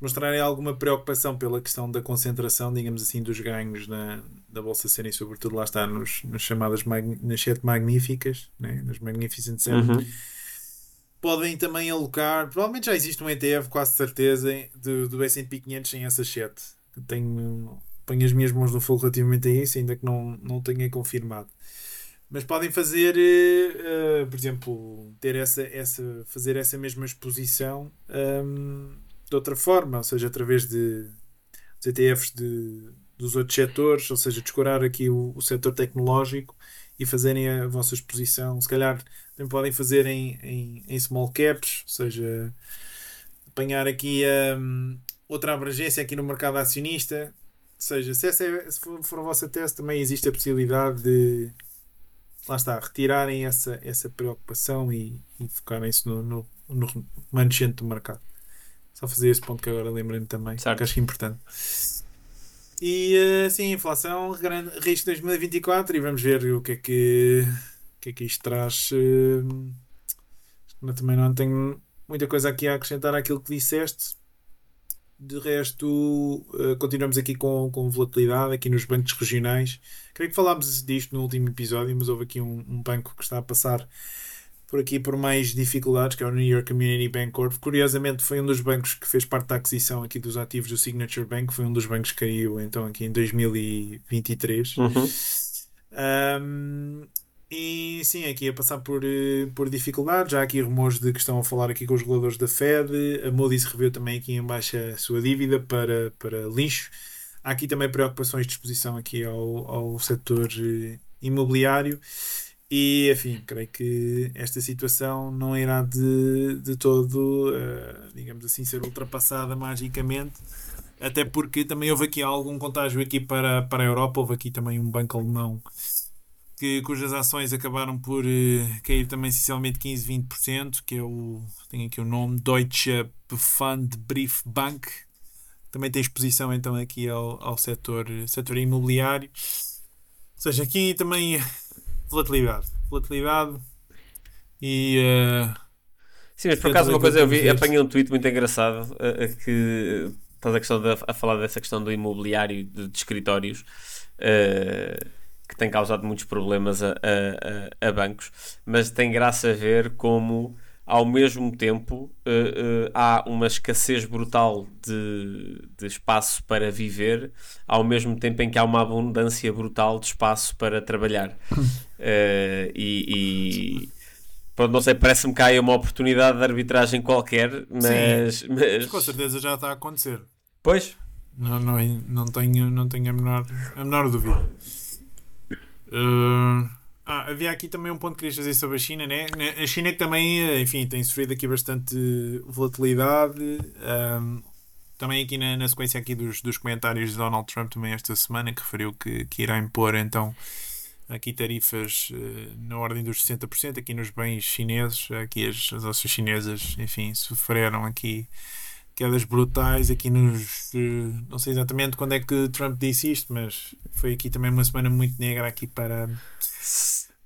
Speaker 2: mostrarem alguma preocupação pela questão da concentração, digamos assim, dos ganhos na, da bolsa serem, sobretudo, lá está, nos, nas chamadas nas sete magníficas, né? nas Magnificent Seven. Uhum podem também alocar. Provavelmente já existe um ETF, quase certeza, do, do SP 500 em essa chat. Tenho, ponho as minhas mãos no fogo relativamente a isso, ainda que não, não tenha confirmado. Mas podem fazer, uh, por exemplo, ter essa, essa, fazer essa mesma exposição um, de outra forma, ou seja, através de ETFs de, dos outros setores, ou seja, descurar aqui o, o setor tecnológico e fazerem a vossa exposição. Se calhar também podem fazer em, em, em small caps, ou seja, apanhar aqui um, outra abrangência aqui no mercado acionista. Ou seja, se, essa é, se for, a vossa tese, também existe a possibilidade de lá está, retirarem essa, essa preocupação e, e focarem-se no, no, no do mercado. Só fazer esse ponto que agora lembrei-me também, certo. que acho importante. E assim, inflação, grande, risco 2024 e vamos ver o que é que, o que, é que isto traz. Uh, também não tenho muita coisa aqui a acrescentar àquilo que disseste. De resto, uh, continuamos aqui com, com volatilidade aqui nos bancos regionais. Creio que falámos disto no último episódio, mas houve aqui um, um banco que está a passar por aqui por mais dificuldades, que é o New York Community Bank Corp. Curiosamente, foi um dos bancos que fez parte da aquisição aqui dos ativos do Signature Bank, foi um dos bancos que caiu então aqui em 2023. Uhum. Um, e sim, aqui a passar por, eh, por dificuldades. Já há aqui rumores de que estão a falar aqui com os reguladores da Fed. A Moody's reveu também aqui em baixa a sua dívida para, para lixo. Há aqui também preocupações de exposição aqui ao, ao setor eh, imobiliário. E, enfim, creio que esta situação não irá de, de todo, uh, digamos assim, ser ultrapassada magicamente, até porque também houve aqui algum contágio aqui para, para a Europa, houve aqui também um banco alemão que, cujas ações acabaram por uh, cair também essencialmente 15, 20%, que é o, tem aqui o nome, Deutsche Pfandbriefbank, também tem exposição então aqui ao, ao setor, setor imobiliário. Ou seja, aqui também volatilidade. Volatilidade e. Uh,
Speaker 3: Sim, mas por acaso uma coisa eu vi, apanhei um tweet muito engraçado uh, que estás a, questão de, a falar dessa questão do imobiliário de, de escritórios uh, que tem causado muitos problemas a, a, a, bancos, mas tem graça a ver como ao mesmo tempo uh, uh, há uma escassez brutal de, de espaço para viver, ao mesmo tempo em que há uma abundância brutal de espaço para trabalhar. Uh, e, e pronto, não sei, parece-me que há uma oportunidade de arbitragem qualquer, mas, Sim, mas...
Speaker 2: com certeza já está a acontecer.
Speaker 3: Pois.
Speaker 2: Não, não, não, tenho, não tenho a menor, a menor dúvida. Uh, ah, havia aqui também um ponto que querias fazer sobre a China, né? A China que também, eh, enfim, tem sofrido aqui bastante volatilidade. Um, também aqui na, na, sequência aqui dos, dos comentários de Donald Trump também esta semana, que referiu que, que irá impor então aqui tarifas uh, na ordem dos 60% aqui nos bens chineses. Aqui as, as ações chinesas, enfim, sofreram aqui quedas brutais aqui nos. Uh, não sei exatamente quando é que Trump disse isto, mas foi aqui também uma semana muito negra aqui para.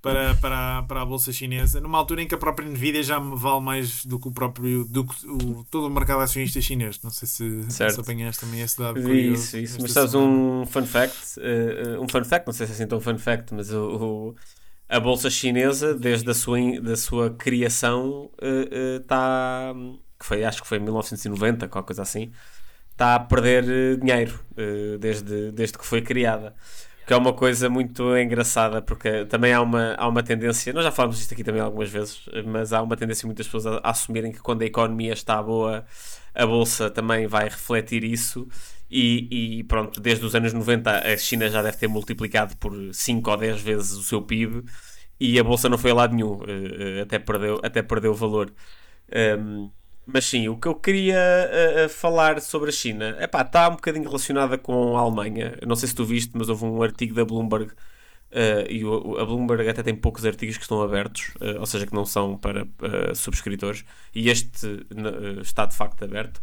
Speaker 2: Para, para, para a bolsa chinesa, numa altura em que a própria Nvidia já me vale mais do que o próprio do que o, todo o mercado acionista chinês. Não sei se, se apanhaste também esse dado.
Speaker 3: Isso, isso. Mas sabes um fun fact? Uh, um fun fact, não sei se é assim tão fun fact, mas o, o a bolsa chinesa, desde a sua, da sua criação, está. Uh, uh, que foi, acho que foi em 1990, qualquer coisa assim, está a perder eh, dinheiro uh, desde, desde que foi criada. Que é uma coisa muito engraçada, porque também há uma, há uma tendência, nós já falámos disto aqui também algumas vezes, mas há uma tendência muitas pessoas a, a assumirem que quando a economia está boa, a bolsa também vai refletir isso. E, e, pronto, desde os anos 90 a China já deve ter multiplicado por 5 ou 10 vezes o seu PIB e a bolsa não foi a lado nenhum, eh, até perdeu, até perdeu valor. Um, mas sim, o que eu queria uh, uh, falar sobre a China epá, está um bocadinho relacionada com a Alemanha. não sei se tu viste, mas houve um artigo da Bloomberg. Uh, e o, a Bloomberg até tem poucos artigos que estão abertos, ou seja, que não são para subscritores, e este está de facto aberto.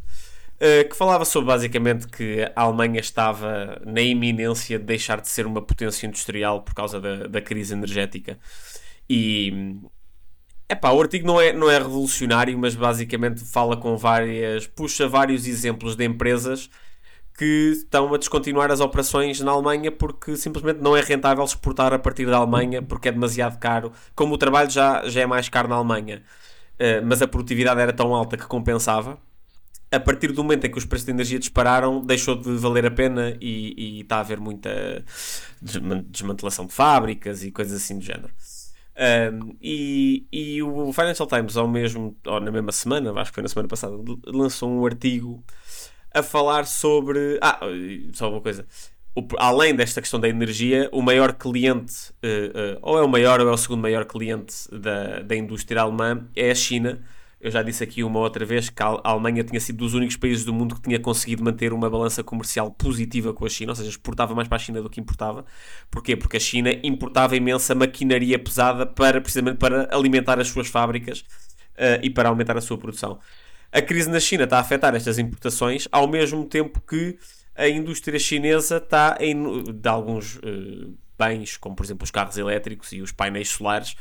Speaker 3: que falava sobre basicamente que a Alemanha estava na iminência de deixar de ser uma potência industrial por causa da, da crise energética. E, Epá, o artigo não é, não é revolucionário, mas basicamente fala com várias. puxa vários exemplos de empresas que estão a descontinuar as operações na Alemanha porque simplesmente não é rentável exportar a partir da Alemanha porque é demasiado caro. Como o trabalho já, já é mais caro na Alemanha, uh, mas a produtividade era tão alta que compensava. A partir do momento em que os preços de energia dispararam, deixou de valer a pena e, e está a haver muita desmantelação de fábricas e coisas assim do género. Um, e, e o Financial Times, ao mesmo, ou na mesma semana, acho que foi na semana passada, lançou um artigo a falar sobre. Ah, só uma coisa. O, além desta questão da energia, o maior cliente, uh, uh, ou é o maior ou é o segundo maior cliente da, da indústria alemã, é a China eu já disse aqui uma outra vez que a Alemanha tinha sido dos únicos países do mundo que tinha conseguido manter uma balança comercial positiva com a China, ou seja, exportava mais para a China do que importava. Porquê? Porque a China importava imensa maquinaria pesada para precisamente para alimentar as suas fábricas uh, e para aumentar a sua produção. A crise na China está a afetar estas importações, ao mesmo tempo que a indústria chinesa está em, de alguns uh, bens, como por exemplo os carros elétricos e os painéis solares,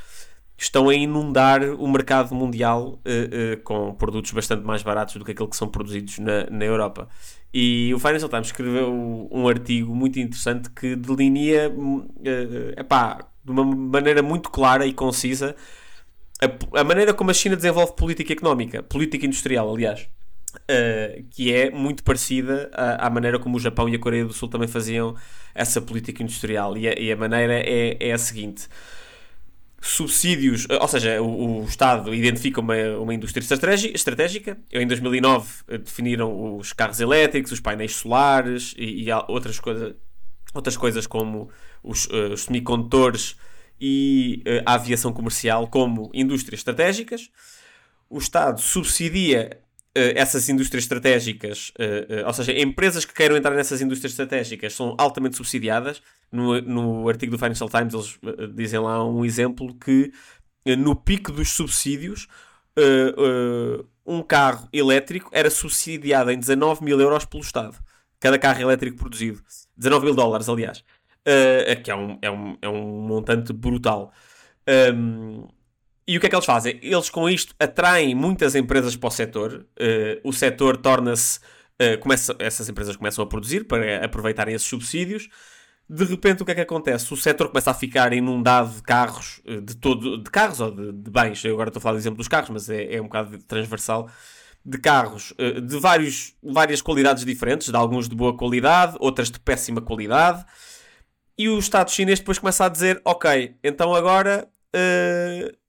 Speaker 3: estão a inundar o mercado mundial uh, uh, com produtos bastante mais baratos do que aqueles que são produzidos na, na Europa. E o Financial Times escreveu um artigo muito interessante que delinea uh, epá, de uma maneira muito clara e concisa a, a, maneira como a China desenvolve política económica, política industrial, aliás. Uh, que é muito parecida à, à, maneira como o Japão e a Coreia do Sul também faziam essa política industrial. E a, e a maneira é, é a seguinte: subsídios, ou seja, o, o Estado identifica uma, uma indústria estratégica. Em 2009 eh, definiram os carros elétricos, os painéis solares e, e outras, coisa, outras coisas como os, uh, os semicondutores e uh, a aviação comercial como indústrias estratégicas. O Estado subsidia essas indústrias estratégicas, ou seja, empresas que queiram entrar nessas indústrias estratégicas são altamente subsidiadas. No, no artigo do Financial Times, eles dizem lá um exemplo que no pico dos subsídios, um carro elétrico era subsidiado em 19 mil euros pelo Estado. Cada carro elétrico produzido. 19 mil dólares, aliás. que é um, é, um, é um montante brutal. Um, e o que é que eles fazem? Eles com isto atraem muitas empresas para o setor. Uh, o setor torna-se. Uh, começa, essas empresas começam a produzir para aproveitarem esses subsídios. De repente, o que é que acontece? O setor começa a ficar inundado de carros, uh, de todo, de carros ou de, de, bens. Eu agora estou a falar do exemplo dos carros, mas é, é um bocado transversal. De carros de vários, várias qualidades diferentes, de alguns de boa qualidade, outras de péssima qualidade. E o Estado chinês depois começa a dizer: Ok, então agora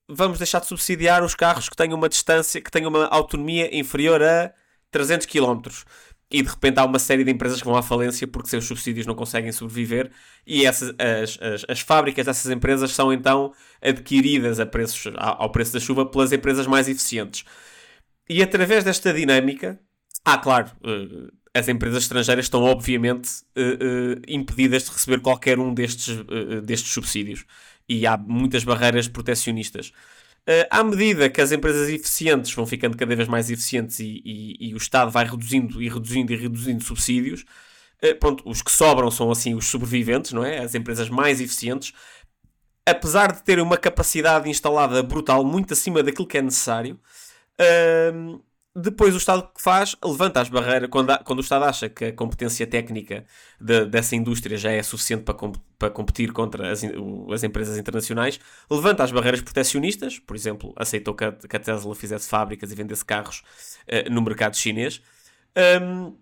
Speaker 3: vamos deixar de subsidiar os carros que tenham uma distância, que tenham uma autonomia inferior a 300 km. E de repente há uma série de empresas que vão à falência porque seus subsídios não conseguem sobreviver e essas, as, as, as fábricas dessas empresas são então adquiridas a preços, ao preço da chuva pelas empresas mais eficientes. E através desta dinâmica, ah, claro, eh, as empresas estrangeiras estão obviamente eh, eh, impedidas de receber qualquer um destes, destes subsídios e há muitas barreiras proteccionistas. Uh, à medida que as empresas eficientes vão ficando cada vez mais eficientes e, e, e o Estado vai reduzindo e reduzindo e reduzindo subsídios, uh, pronto, os que sobram são assim os sobreviventes, não é? As empresas mais eficientes, apesar de terem uma capacidade instalada brutal muito acima daquilo que é necessário, uh, depois o Estado que faz, levanta as barreiras, quando, quando o Estado acha que a competência técnica de, dessa indústria já é suficiente para, com, para competir contra as, as, empresas internacionais, levanta as barreiras proteccionistas, por exemplo, aceitou que a, que a Tesla fizesse fábricas e vendesse carros uh, no mercado chinês, um,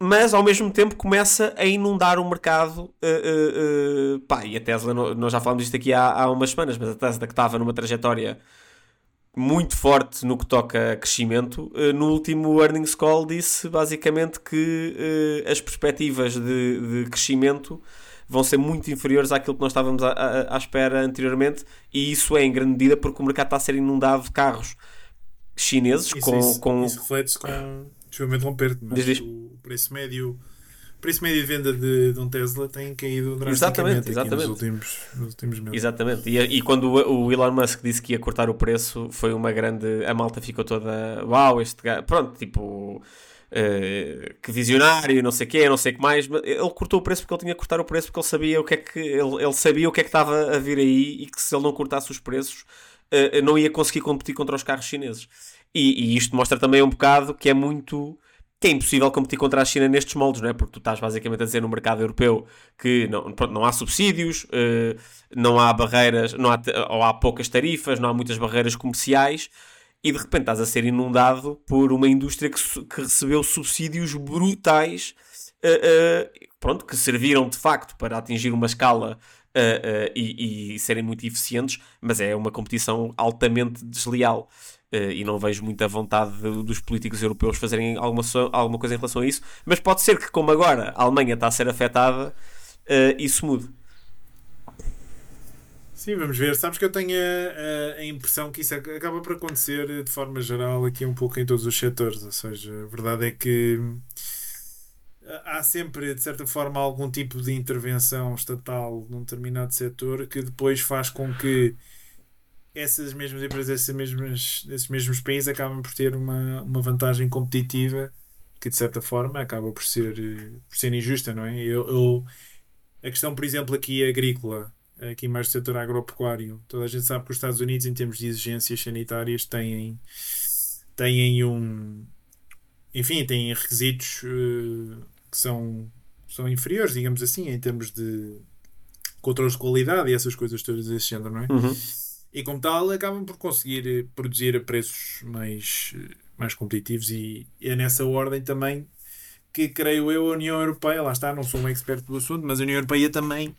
Speaker 3: mas ao mesmo tempo começa a inundar o mercado. Uh, uh, pá, e a Tesla, nós já falamos disto aqui há, há umas semanas, mas a Tesla que estava numa trajetória muito forte no que toca a crescimento, uh, no último earnings call disse basicamente que uh, as perspectivas de, de, crescimento vão ser muito inferiores àquilo que nós estávamos à, espera anteriormente, e isso é em grande medida porque o mercado está a ser inundado de carros chineses
Speaker 2: isso,
Speaker 3: com.
Speaker 2: Isso,
Speaker 3: com...
Speaker 2: isso reflete-se com. Deixa eu interromper mas diz. o preço médio preço médio de venda de, de um Tesla tem caído drasticamente
Speaker 3: exatamente, exatamente.
Speaker 2: Nos, últimos, nos últimos meses.
Speaker 3: Exatamente. E, e quando o, o, Elon Musk disse que ia cortar o preço, foi uma grande. A malta ficou toda. Uau, este gajo. Pronto, tipo. Uh, que visionário, não sei o quê, não sei o que mais. Ele cortou o preço porque ele tinha que cortar o preço porque ele sabia o que é que ele, ele sabia o que é que estava a vir aí e que se ele não cortasse os preços uh, não ia conseguir competir contra os carros chineses. E, e, isto mostra também um bocado que é muito que é impossível competir contra a China nestes moldes, não é? Porque tu estás basicamente a dizer no mercado europeu que não, pronto, não há subsídios, uh, não há barreiras, não há, ou há poucas tarifas, não há muitas barreiras comerciais e de repente estás a ser inundado por uma indústria que, que recebeu subsídios brutais uh, uh, pronto, que serviram de facto para atingir uma escala e, e serem muito eficientes, mas é uma competição altamente desleal. Uh, e não vejo muita vontade de, dos políticos europeus fazerem alguma, alguma coisa em relação a isso. Mas pode ser que, como agora a Alemanha está a ser afetada, uh, isso mude.
Speaker 2: Sim, vamos ver. Sabes que eu tenho a, a, impressão que isso acaba por acontecer de forma geral aqui um pouco em todos os setores. Ou seja, a verdade é que há sempre, de certa forma, algum tipo de intervenção estatal num determinado setor que depois faz com que essas mesmas empresas, esses mesmos, esses mesmos países acabam por ter uma, uma vantagem competitiva que de certa forma acaba por ser, por ser injusta, não é? Eu, eu, a questão, por exemplo, aqui agrícola, aqui mais do setor agropecuário, toda a gente sabe que os Estados Unidos, em termos de exigências sanitárias, têm, têm um. Enfim, têm requisitos uh, que são, são inferiores, digamos assim, em termos de controles de qualidade e essas coisas todas desse género, não é?
Speaker 3: Uhum
Speaker 2: e como tal acabam por conseguir eh, produzir a preços mais, eh, mais competitivos e é nessa ordem também que creio eu a União Europeia, lá está, não sou um expert do assunto, mas a União Europeia também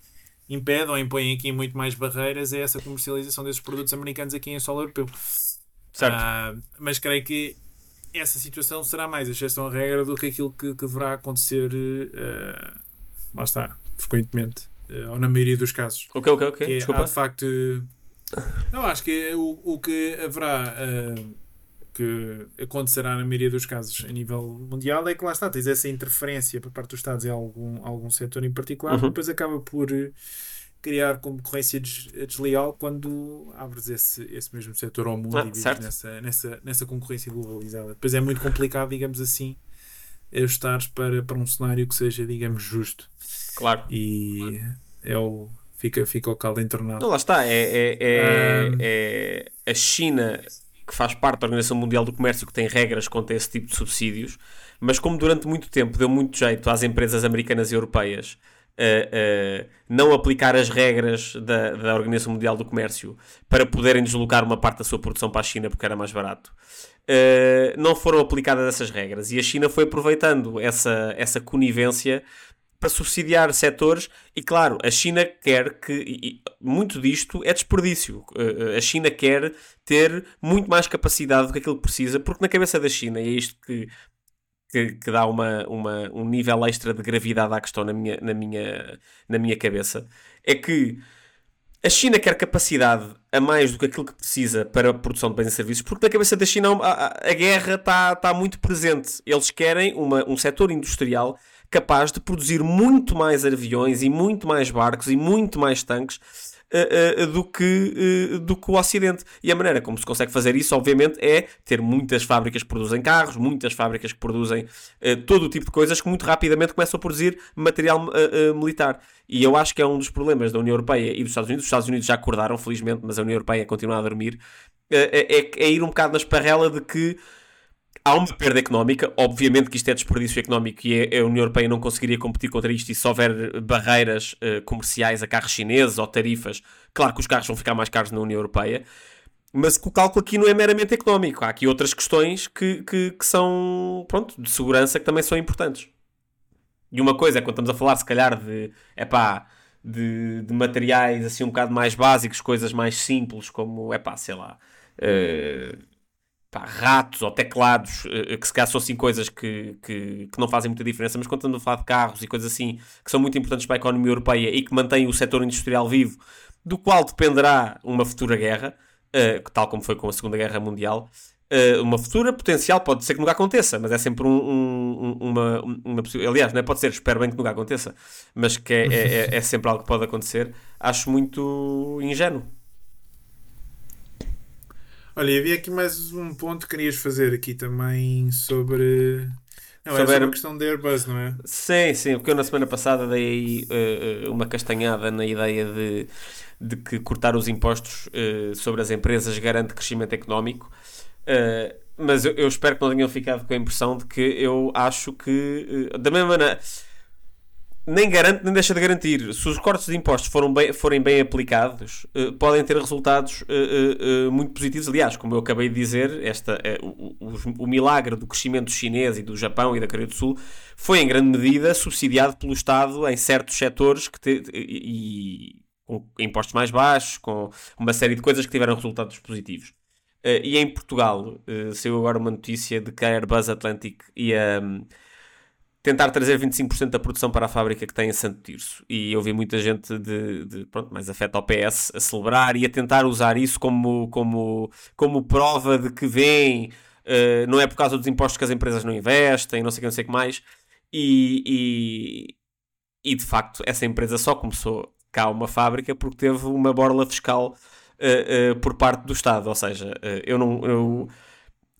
Speaker 2: impede ou impõe aqui muito mais barreiras a essa comercialização desses produtos americanos aqui em solo europeu.
Speaker 3: Certo.
Speaker 2: Ah, mas creio que essa situação será mais exceção à regra do que aquilo que, que deverá acontecer, uh, lá está, frequentemente, uh, ou na maioria dos casos.
Speaker 3: Ok, ok, ok.
Speaker 2: Que é, Desculpa. Há, de facto não, acho que o, o que haverá uh, que acontecerá na maioria dos casos a nível mundial é que lá está, tens essa interferência por parte dos Estados em algum, algum setor em particular, uhum. depois acaba por criar concorrência desleal quando abres esse, esse mesmo setor ao mundo ah, e vives nessa, nessa, nessa concorrência globalizada. Depois é muito complicado, digamos assim, ajustares para, para um cenário que seja, digamos, justo.
Speaker 3: Claro.
Speaker 2: E é o, fica, fica o caldo entornado.
Speaker 3: Não, lá está. É, é, é, um... é, a China, que faz parte da Organização Mundial do Comércio, que tem regras contra esse tipo de subsídios, mas como durante muito tempo deu muito jeito às empresas americanas e europeias uh, não aplicar as regras da, da Organização Mundial do Comércio para poderem deslocar uma parte da sua produção para a China porque era mais barato. Uh, não foram aplicadas essas regras e a China foi aproveitando essa, essa conivência para subsidiar setores e claro, a China quer que muito disto é desperdício. Uh, a China quer ter muito mais capacidade do que aquilo que precisa, porque na cabeça da China, e é isto que que, que dá uma, uma, um nível extra de gravidade à questão na minha, na, minha, na minha cabeça, é que a China quer capacidade a mais do que aquilo que precisa para a produção de bens e serviços, porque na cabeça da China a, a guerra está tá muito presente. Eles querem uma, um setor industrial capaz de produzir muito mais aviões e muito mais barcos e muito mais tanques uh, uh, do, que, uh, do que o Ocidente. E a maneira como se consegue fazer isso, obviamente, é ter muitas fábricas que produzem carros, muitas fábricas que produzem todo o tipo de coisas que muito rapidamente começam a produzir material militar. E eu acho que é um dos problemas da União Europeia e dos Estados Unidos. Os Estados Unidos já acordaram, felizmente, mas a União Europeia continua a dormir. É, é, é ir um bocado na esparrela de que há uma perda económica, obviamente que isto é desperdício económico e a União Europeia não conseguiria competir contra isto e se houver barreiras uh, comerciais a carros chineses ou tarifas, claro que os carros vão ficar mais caros na União Europeia, mas o cálculo aqui não é meramente económico, há aqui outras questões que, que, que são, pronto, de segurança que também são importantes. E uma coisa é quando estamos a falar, se calhar, de, epá, de, de materiais assim um bocado mais básicos, coisas mais simples, como, epá, sei lá... Uh, pá, ratos ou teclados, eh, que se calhar são assim coisas que, que, que, não fazem muita diferença, mas quando estamos a falar de carros e coisas assim que são muito importantes para a economia europeia e que mantêm o setor industrial vivo, do qual dependerá uma futura guerra, uh, tal como foi com a Segunda Guerra Mundial. Uma futura potencial, pode ser que nunca aconteça, mas é sempre um, um, uma, uma possibilidade. Aliás, não é? pode ser, espero bem que nunca aconteça, mas que é, é, é, é sempre algo que pode acontecer. Acho muito ingênuo.
Speaker 2: Olha, havia aqui mais um ponto que querias fazer aqui também sobre. Não, sobre... é a questão da Airbus, não é?
Speaker 3: Sim, sim, porque eu na semana passada dei uh, uma castanhada na ideia de, de que cortar os impostos uh, sobre as empresas garante crescimento económico. Uh, mas eu, eu, espero que não tenham ficado com a impressão de que eu acho que, da mesma maneira nem garante nem deixa de garantir. Se os cortes de impostos foram bem, forem bem aplicados, uh, podem ter resultados uh, uh, muito positivos. Aliás, como eu acabei de dizer, esta, o, o, o, milagre do crescimento chinês e do Japão e da Coreia do Sul foi em grande medida subsidiado pelo Estado em certos setores que te, e, com impostos mais baixos, com uma série de coisas que tiveram resultados positivos. e em Portugal, saiu agora uma notícia de que a Airbus Atlantic ia. Um, tentar trazer 25% da produção para a fábrica que tem em Santo Tirso. E eu vi muita gente de, de pronto, mais afeta ao PS a celebrar e a tentar usar isso como, como, como prova de que vem, uh, não é por causa dos impostos que as empresas não investem, não sei o que, não sei que mais. E, e, e, de facto, essa empresa só começou cá uma fábrica porque teve uma borla fiscal uh, uh, por parte do Estado. Ou seja, eu não. Eu,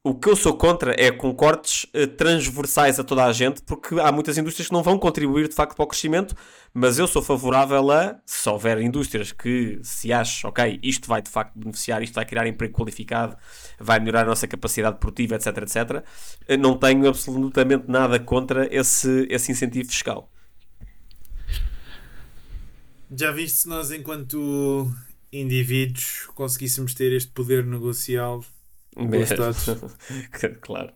Speaker 3: o que eu sou contra é com cortes uh, transversais a toda a gente, porque há muitas indústrias que não vão contribuir de facto para o crescimento, mas eu sou favorável a, se houver indústrias que se acham, ok, isto vai de facto beneficiar, isto vai criar emprego qualificado, vai melhorar a nossa capacidade produtiva, etc, etc, uh, não tenho absolutamente nada contra esse, esse incentivo fiscal.
Speaker 2: Já viste se nós, enquanto indivíduos, conseguíssemos ter este poder negocial
Speaker 3: claro.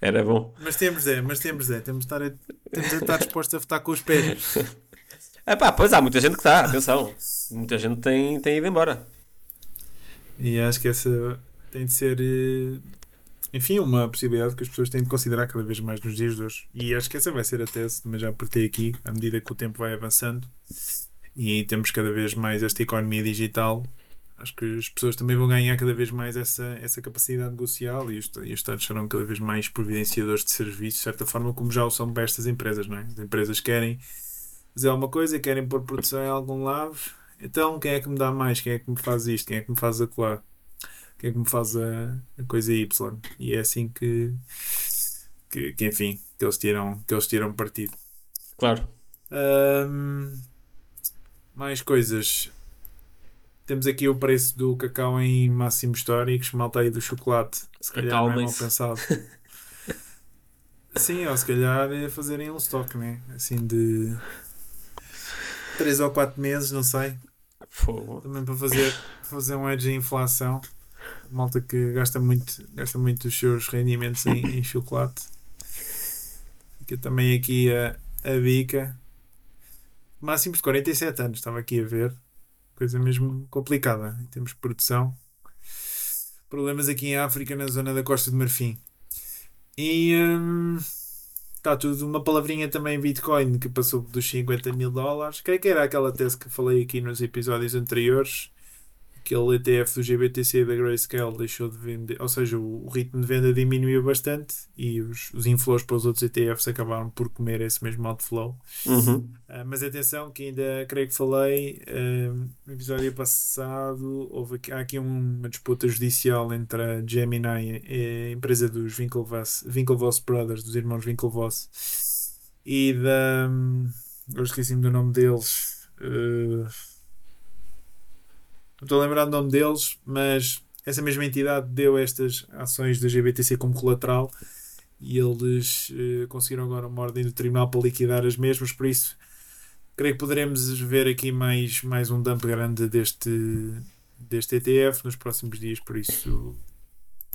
Speaker 3: Era bom.
Speaker 2: Mas temos é, mas temos é. Temos de estar, temos de estar dispostos a votar com os pés.
Speaker 3: É pá, pois há muita gente que está, atenção. Muita gente tem, tem ido embora.
Speaker 2: E acho que essa tem de ser, eh, enfim, uma possibilidade que as pessoas têm de considerar cada vez mais nos dias de hoje. E acho que essa vai ser a tese, mas já apertei aqui, à medida que o tempo vai avançando e temos cada vez mais esta economia digital acho que as pessoas também vão ganhar cada vez mais essa, essa capacidade negocial e os, e os Estados serão cada vez mais providenciadores de serviços, de certa forma, como já o são para estas empresas, não é? As empresas querem fazer alguma coisa, querem pôr produção em algum lado, então quem é que me dá mais? Quem é que me faz isto? Quem é que me faz acolá? Quem é que me faz a, a coisa Y? E é assim que, que, que, enfim, que eles tiram, que eles tiram partido.
Speaker 3: Claro.
Speaker 2: Um, mais coisas. Temos aqui o preço do cacau em máximos históricos, malta aí do chocolate. Se calhar não é mal pensado. Sim, ou se calhar é fazerem um estoque, né? Assim de 3 ou 4 meses, não sei.
Speaker 3: Fogo.
Speaker 2: Também para fazer, fazer um edge de inflação. Malta que gasta muito, gasta muito os seus rendimentos em, em chocolate. Fica também aqui a, a bica. Máximos de 47 anos, estava aqui a ver. Coisa mesmo complicada em termos de produção. Problemas aqui em África, na zona da Costa de Marfim. E hum, está tudo. Uma palavrinha também Bitcoin que passou dos 50 mil dólares. É que era aquela tese que falei aqui nos episódios anteriores? Aquele ETF do GBTC da Grayscale deixou de vender, ou seja, o, ritmo de venda diminuiu bastante e os, os inflows para os outros ETFs acabaram por comer esse mesmo outflow.
Speaker 3: Uhum.
Speaker 2: Uh, mas atenção, que ainda creio que falei uh, no episódio passado, houve aqui, há aqui uma disputa judicial entre a Gemini, a empresa dos Winklevoss, Winklevoss Brothers, dos irmãos Winklevoss, e da. Um, eu esqueci-me do nome deles. Uh, não estou a lembrar do nome deles, mas essa mesma entidade deu estas ações da GBTC como colateral e eles uh, conseguiram agora uma ordem do tribunal para liquidar as mesmas, por isso creio que poderemos ver aqui mais, mais um dump grande deste, deste ETF nos próximos dias, por isso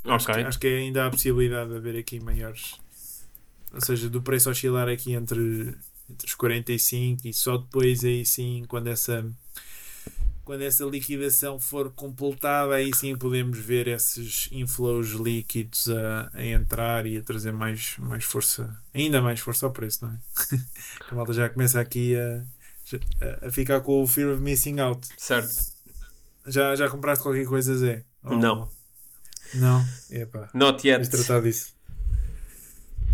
Speaker 3: okay.
Speaker 2: acho, que, acho que ainda há a possibilidade de haver aqui maiores ou seja, do preço oscilar aqui entre, entre os 45 e só depois aí sim, quando essa quando essa liquidação for completada, aí sim podemos ver esses inflows líquidos a, a, entrar e a trazer mais, mais força, ainda mais força ao preço, não é? a malta já começa aqui a, a, ficar com o fear of missing out.
Speaker 3: Certo.
Speaker 2: Já, já compraste qualquer coisa, Zé?
Speaker 3: Ou... Não.
Speaker 2: Não? Epá.
Speaker 3: Not yet.
Speaker 2: Tens tratado disso.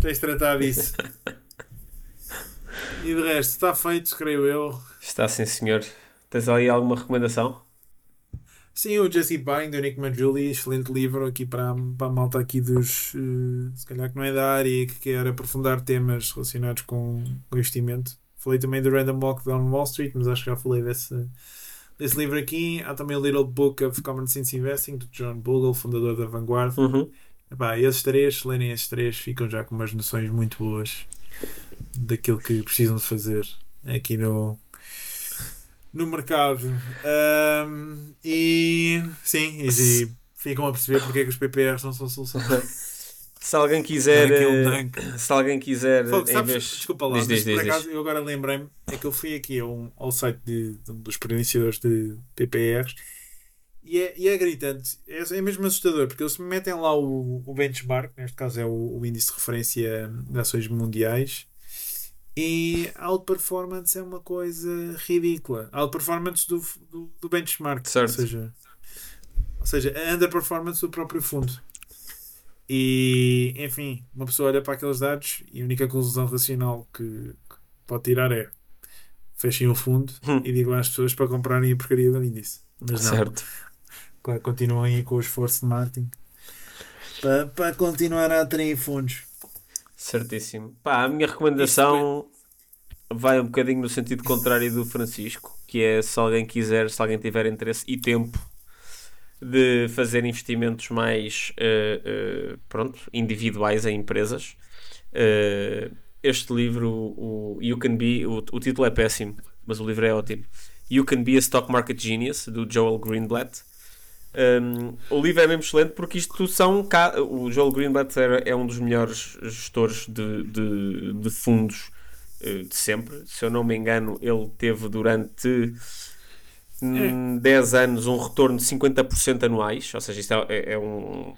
Speaker 2: Tens tratado disso. e de resto, está feito, creio eu.
Speaker 3: Está sim, senhor. Tens aí alguma recomendação?
Speaker 2: Sim, o Jesse Bang do Nick Majuli, excelente livro aqui para, para a malta aqui dos uh, se calhar que não é da área e que quer aprofundar temas relacionados com, com investimento. Falei também do Random Walk Down Wall Street, mas acho que já falei desse, desse livro aqui. Há também o Little Book of Common Sense Investing, do John Bogle, fundador da Vanguard.
Speaker 3: Uhum.
Speaker 2: Epá, esses três, se lerem esses três, ficam já com umas noções muito boas daquilo que precisam de fazer aqui no, no mercado. Um, e sim, e, ficam a perceber porque é que os PPRs não são solução.
Speaker 3: Se alguém quiser. Um se alguém quiser.
Speaker 2: Fogo, sabes, vez... Desculpa lá, diz, diz, diz, por acaso eu agora lembrei-me é que eu fui aqui um, ao site de, de, dos pronunciadores de PPRs e é, e é gritante, é, é mesmo assustador porque eles metem lá o, o benchmark, neste caso é o, o índice de referência de ações mundiais e outperformance é uma coisa ridícula. Outperformance do, do, do benchmark.
Speaker 3: Certo.
Speaker 2: Ou seja, ou seja, a underperformance do próprio fundo. E, enfim, uma pessoa olha para aqueles dados e a única conclusão racional que, que pode tirar é fechem o fundo hum. e digam às pessoas para comprarem a porcaria do índice. Mas não.
Speaker 3: Certo.
Speaker 2: Claro, continuam aí com o esforço de marketing para, para continuar a atrair fundos.
Speaker 3: Certíssimo. Pá, a minha recomendação vai um bocadinho no sentido contrário do Francisco, que é se alguém quiser, se alguém tiver interesse e tempo de fazer investimentos mais uh, uh, pronto, individuais em empresas. Uh, este livro, o You Can Be, o, o título é péssimo, mas o livro é ótimo. You Can Be a Stock Market Genius, do Joel Greenblatt. Um, o livro é mesmo excelente porque isto são. O Joel Greenblatt é um dos melhores gestores de, de, de fundos uh, de sempre. Se eu não me engano, ele teve durante hum, 10 anos um retorno de 50% anuais. Ou seja, isto é, é, é, um.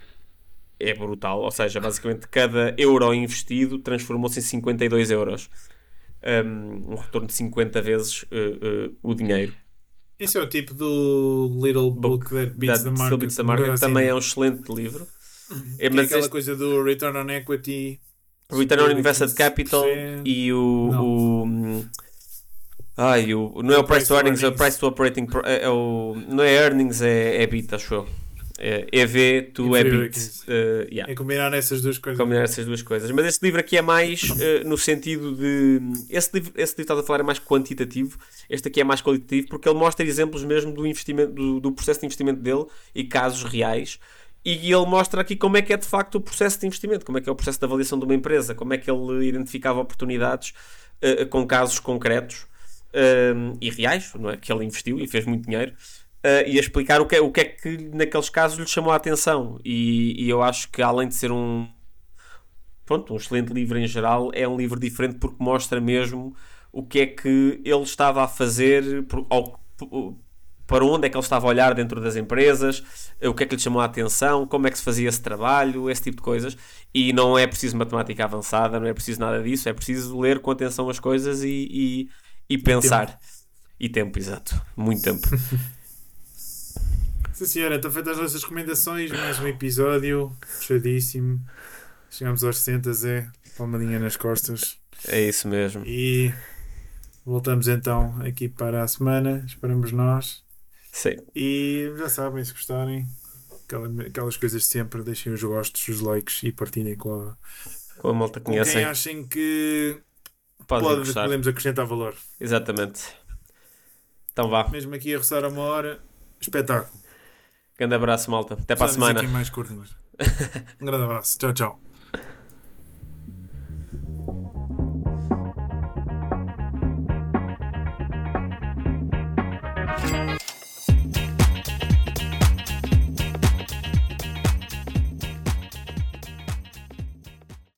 Speaker 3: É brutal. Ou seja, basicamente cada euro investido transformou-se em 52 euros. Um, um retorno de 50 vezes uh, uh, o dinheiro.
Speaker 2: Esse é o tipo do Little Book, Book That Beats
Speaker 3: that
Speaker 2: the Market.
Speaker 3: Beats the Market também é um excelente livro.
Speaker 2: É, mas aquela este... coisa do Return on Equity.
Speaker 3: Return on Invested Capital e o, o Ai, o, não é o price, to earnings, é o price to operating. É, é o, não é earnings, é, é bit, acho eu. É EV to EBIT.
Speaker 2: Uh, yeah. É combinar essas duas coisas.
Speaker 3: Combinar essas duas coisas. Mas este livro aqui é mais uh, no sentido de. Esse livro, esse livro estás a falar é mais quantitativo, este aqui é mais qualitativo, porque ele mostra exemplos mesmo do, investimento, do, do processo de investimento dele e casos reais. E ele mostra aqui como é que é de facto o processo de investimento, como é que é o processo de avaliação de uma empresa, como é que ele identificava oportunidades uh, com casos concretos e reais, não é? que ele investiu e fez muito dinheiro, uh, e a explicar o que, é, o que é que naqueles casos lhe chamou a atenção. E, e, eu acho que além de ser um, pronto, um excelente livro em geral, é um livro diferente porque mostra mesmo o que é que ele estava a fazer, ao, para onde é que ele estava a olhar dentro das empresas, o que é que lhe chamou a atenção, como é que se fazia esse trabalho, esse tipo de coisas. E não é preciso matemática avançada, não é preciso nada disso, é preciso ler com atenção as coisas e, e e pensar. Tempo. E tempo, exato. Muito tempo.
Speaker 2: Sim, senhora, estão feitas as nossas recomendações. Mais um episódio fechadíssimo. Chegamos aos 60, Zé. Palmadinha nas costas.
Speaker 3: É isso mesmo.
Speaker 2: E voltamos então aqui para a semana. Esperamos nós.
Speaker 3: Sim.
Speaker 2: E já sabem, se gostarem, aquelas coisas de sempre, deixem os gostos, os likes e partilhem com a,
Speaker 3: com a malta que conhecem.
Speaker 2: quem achem que Podem pode, gostar. podemos acrescentar valor.
Speaker 3: Exatamente. Então vá.
Speaker 2: Mesmo aqui a roçar a uma hora, espetáculo.
Speaker 3: Grande abraço, malta. Até para a semana.
Speaker 2: Um grande abraço. Tchau, tchau.